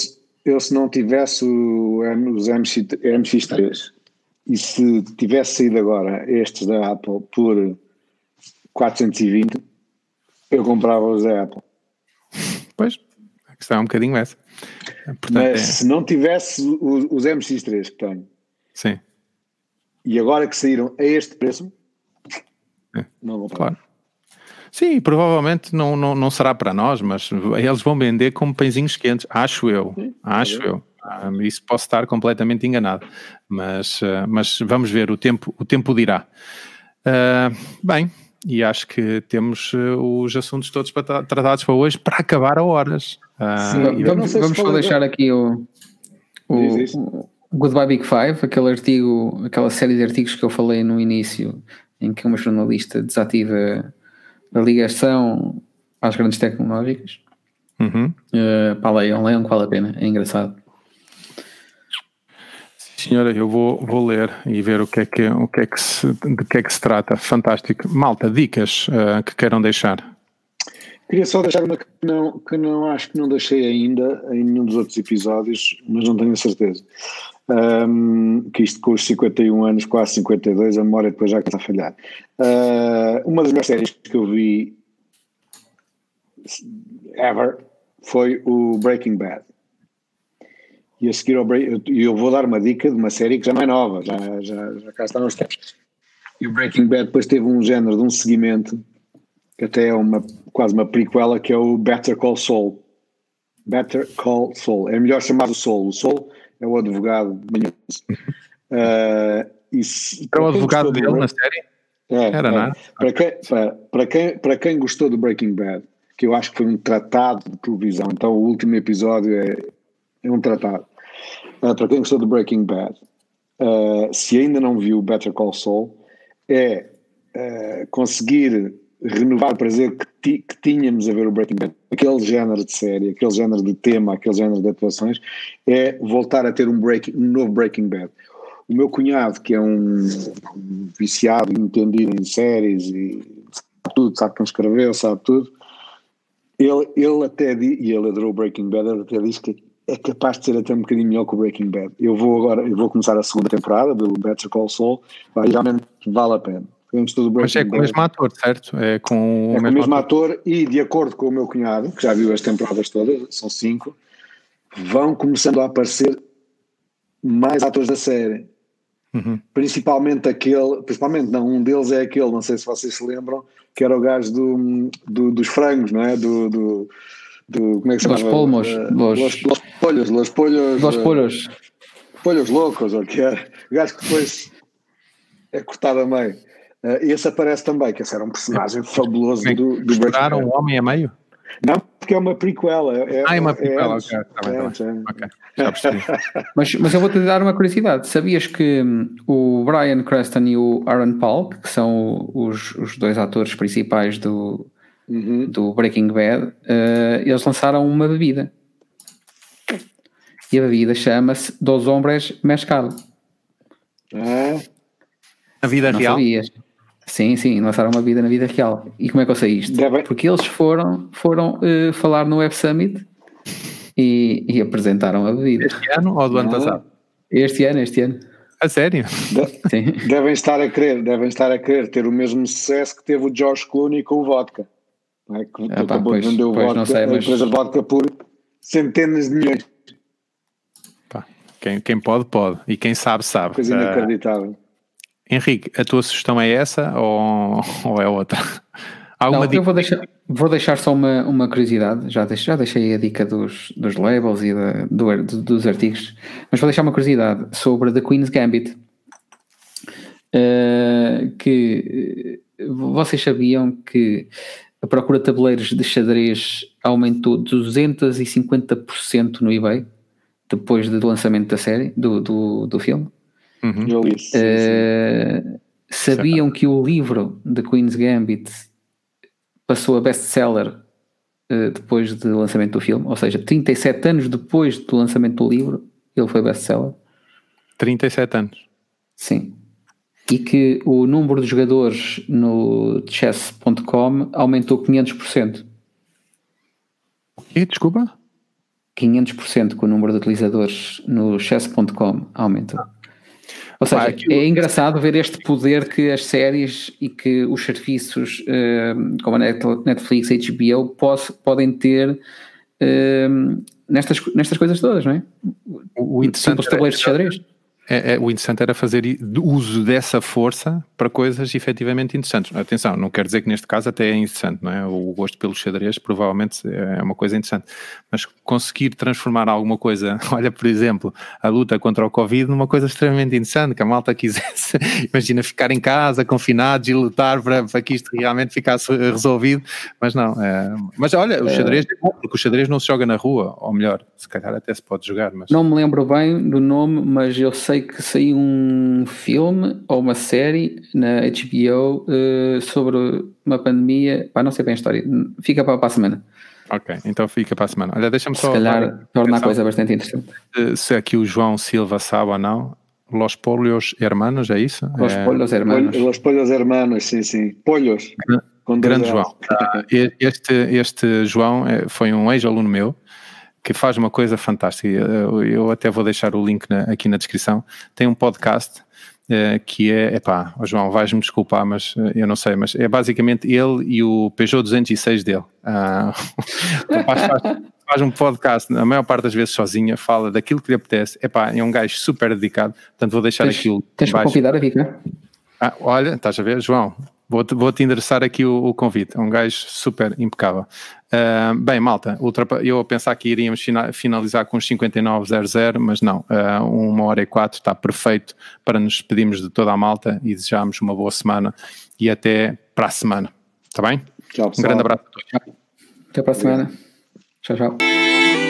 eu, se não tivesse o, os MX, MX3 e se tivesse saído agora estes da Apple por 420, eu comprava os da Apple. Pois, a questão é um bocadinho essa. Portanto, Mas é... se não tivesse os, os, MX3 que tenho, Sim. e agora que saíram a este preço, é. não comprava. Claro. Sim, provavelmente não, não, não será para nós, mas eles vão vender como pãezinhos quentes, acho eu, Sim, acho é eu. Isso posso estar completamente enganado, mas, uh, mas vamos ver, o tempo, o tempo dirá. Uh, bem, e acho que temos uh, os assuntos todos para tratados para hoje para acabar a horas. Sim, vamos, vamos só deixar aqui o, o, o, Goodbye Big Five, aquele artigo, aquela série de artigos que eu falei no início, em que uma jornalista desativa a ligação às grandes tecnológicas. Uhum. Uh, pá, leiam, leiam que vale a pena, é engraçado. Senhora, eu vou, vou ler e ver o que é que, o que, é que se, de que é que se trata. Fantástico. Malta, dicas uh, que queiram deixar. Queria só deixar uma que não, que não acho que não deixei ainda em nenhum dos outros episódios, mas não tenho a certeza. Um, que isto com os 51 anos, quase 52, a memória depois já está a falhar. Uh, uma das melhores séries que eu vi ever foi o Breaking Bad. E a seguir ao eu vou dar uma dica de uma série que já não é nova, já, já, já cá está nos tempos. E o Breaking Bad depois teve um género de um seguimento, que até é uma, quase uma prequela, que é o Better Call Saul. Better Call Saul. É melhor chamar o Saul. O Saul é o advogado manhoso. Uh, e se, Era o advogado dele na série? É, Era, é. não é? Para, quem, para, para, quem, para quem gostou do Breaking Bad, que eu acho que foi um tratado de televisão, então o último episódio é, é um tratado. Uh, para quem gostou do Breaking Bad, uh, se ainda não viu Better Call Saul, é uh, conseguir renovar o prazer que, ti, que tínhamos a ver o Breaking Bad. Aquele género de série, aquele género de tema, aquele género de atuações, é voltar a ter um, break, um novo Breaking Bad. O meu cunhado, que é um, viciado, entendido em séries e sabe tudo, sabe quem escreveu, sabe tudo, ele, ele até diz, e ele adorou Breaking Bad, ele até diz que é capaz de ser até um bocadinho melhor que o Breaking Bad. Eu vou agora, eu vou começar a segunda temporada do Better Call Saul, realmente vale a pena. Mas é com o mesmo ator, certo? É com o, é mesmo, com o mesmo ator. ator e de acordo com o meu cunhado, que já viu as temporadas todas, são cinco, vão começando a aparecer mais atores da série. Uhum. Principalmente aquele, principalmente não, um deles é aquele, não sei se vocês se lembram, que era o gajo do, do dos frangos, não é? Do, do, do como é que se chama? Los polmos. Uh, los, los, los polhos, los polhos. Los polhos. Uh, polhos loucos, ou que é. O gajo que depois é cortado a meio. Uh, esse aparece também, que esse era um personagem fabuloso do, do Breaking um homem a meio? Não, porque é uma prequela. É, ah, é uma prequela, é, ok. Tá bem, é, tá bem. okay. Já percebi. mas, mas eu vou-te dar uma curiosidade. Sabias que hum, o Brian Creston e o Aaron Paul, que são os, os dois atores principais do, uhum. do Breaking Bad, uh, eles lançaram uma bebida. E a bebida chama-se Dos Hombres Mescal. Ah. Na vida Não real? Sabias. Sim, sim, lançaram uma vida na vida real. E como é que eu sei isto? Deve... Porque eles foram, foram uh, falar no Web Summit e, e, apresentaram a bebida. Este ano ou do ano Ah. passado? Este ano, este ano. A sério? De- Sim. devem estar a querer, devem estar a querer ter o mesmo sucesso que teve o George Clooney com o vodka. Não é? Que Ah, pá, acabou pois- de vender o pois vodka, não sei, a mas- empresa vodka por centenas de milhões. Pá, quem, quem pode, pode. E quem sabe, sabe. Coisa Ah, inacreditável. Henrique, a tua sugestão é essa ou, ou é outra? Alguma Não, eu dica? vou deixar, vou deixar só uma, uma curiosidade. Já deixei, já deixei a dica dos, dos labels e da- do- do- dos artigos, mas vou deixar uma curiosidade sobre The Queen's Gambit. Uh, que uh, vocês sabiam que a procura de tabuleiros de xadrez aumentou 250% no eBay depois do lançamento da série, do, do, do filme? Uhum. Li isso. Uh, sabiam que o livro de Queen's Gambit passou a best-seller uh, depois do lançamento do filme, ou seja, 37 anos depois do lançamento do livro, ele foi best-seller. 37 anos. Sim. E que o número de jogadores no chess.com aumentou 500%. E, desculpa? 500% com o número de utilizadores no chess.com aumentou. Ou seja, Pá, é engraçado ver este poder que as séries e que os serviços eh, como a Net- Netflix e HBO podem ter eh, nestas, nestas coisas todas, não é? O, o interessante Simples tabuleiros de xadrez. É, é- o interessante era fazer uso dessa força para coisas efetivamente interessantes. Atenção, não quer dizer que neste caso até é interessante, não é? O gosto pelo xadrez provavelmente é uma coisa interessante. Mas conseguir transformar alguma coisa, olha, por exemplo, a luta contra o Covid numa coisa extremamente interessante, que a malta quisesse, imagina ficar em casa, confinados e lutar para, para que isto realmente ficasse resolvido, mas não. é- mas olha, o xadrez é bom, porque o xadrez não se joga na rua, ou melhor, se calhar até se pode jogar, mas... Não me lembro bem do nome, mas eu sei que saiu um filme ou uma série na HBO eh, sobre uma pandemia. Pá, não sei bem a história. Fica para, para a semana. Ok, então fica para a semana. Olha, deixa-me Se só. calhar torna a coisa bastante interessante. se- Se aqui o João Silva sabe ou não, Los Polios Hermanos, é isso? Os é, polhos hermanos. Los polhos hermanos, sim, sim. Dois Grande. João. Este, este João eh, foi um ex-aluno meu que faz uma coisa fantástica. Eu, eu até vou deixar o link na- aqui na descrição. Tem um podcast eh, que é, epá, ó João, vais-me desculpar, mas eh, eu não sei, mas é basicamente ele e o Peugeot 206 dele. Rapaz faz, faz um podcast, a maior parte das vezes sozinha, fala daquilo que lhe apetece. Epá, é um gajo super dedicado, portanto vou deixar Tens, aqui o link tens para convidar a Vic, não é? Ah, olha, estás a ver, João? Vou-te vou -te endereçar aqui o, o, convite. É um gajo super impecável. Uh, bem, malta, eu a pensar que iríamos finalizar com os 59.00, mas não. Uh, uma hora e quatro está perfeito para nos despedirmos de toda a malta e desejarmos uma boa semana e até para a semana. Está bem? Tchau, um grande abraço a todos. Até para a semana. Tchau, tchau.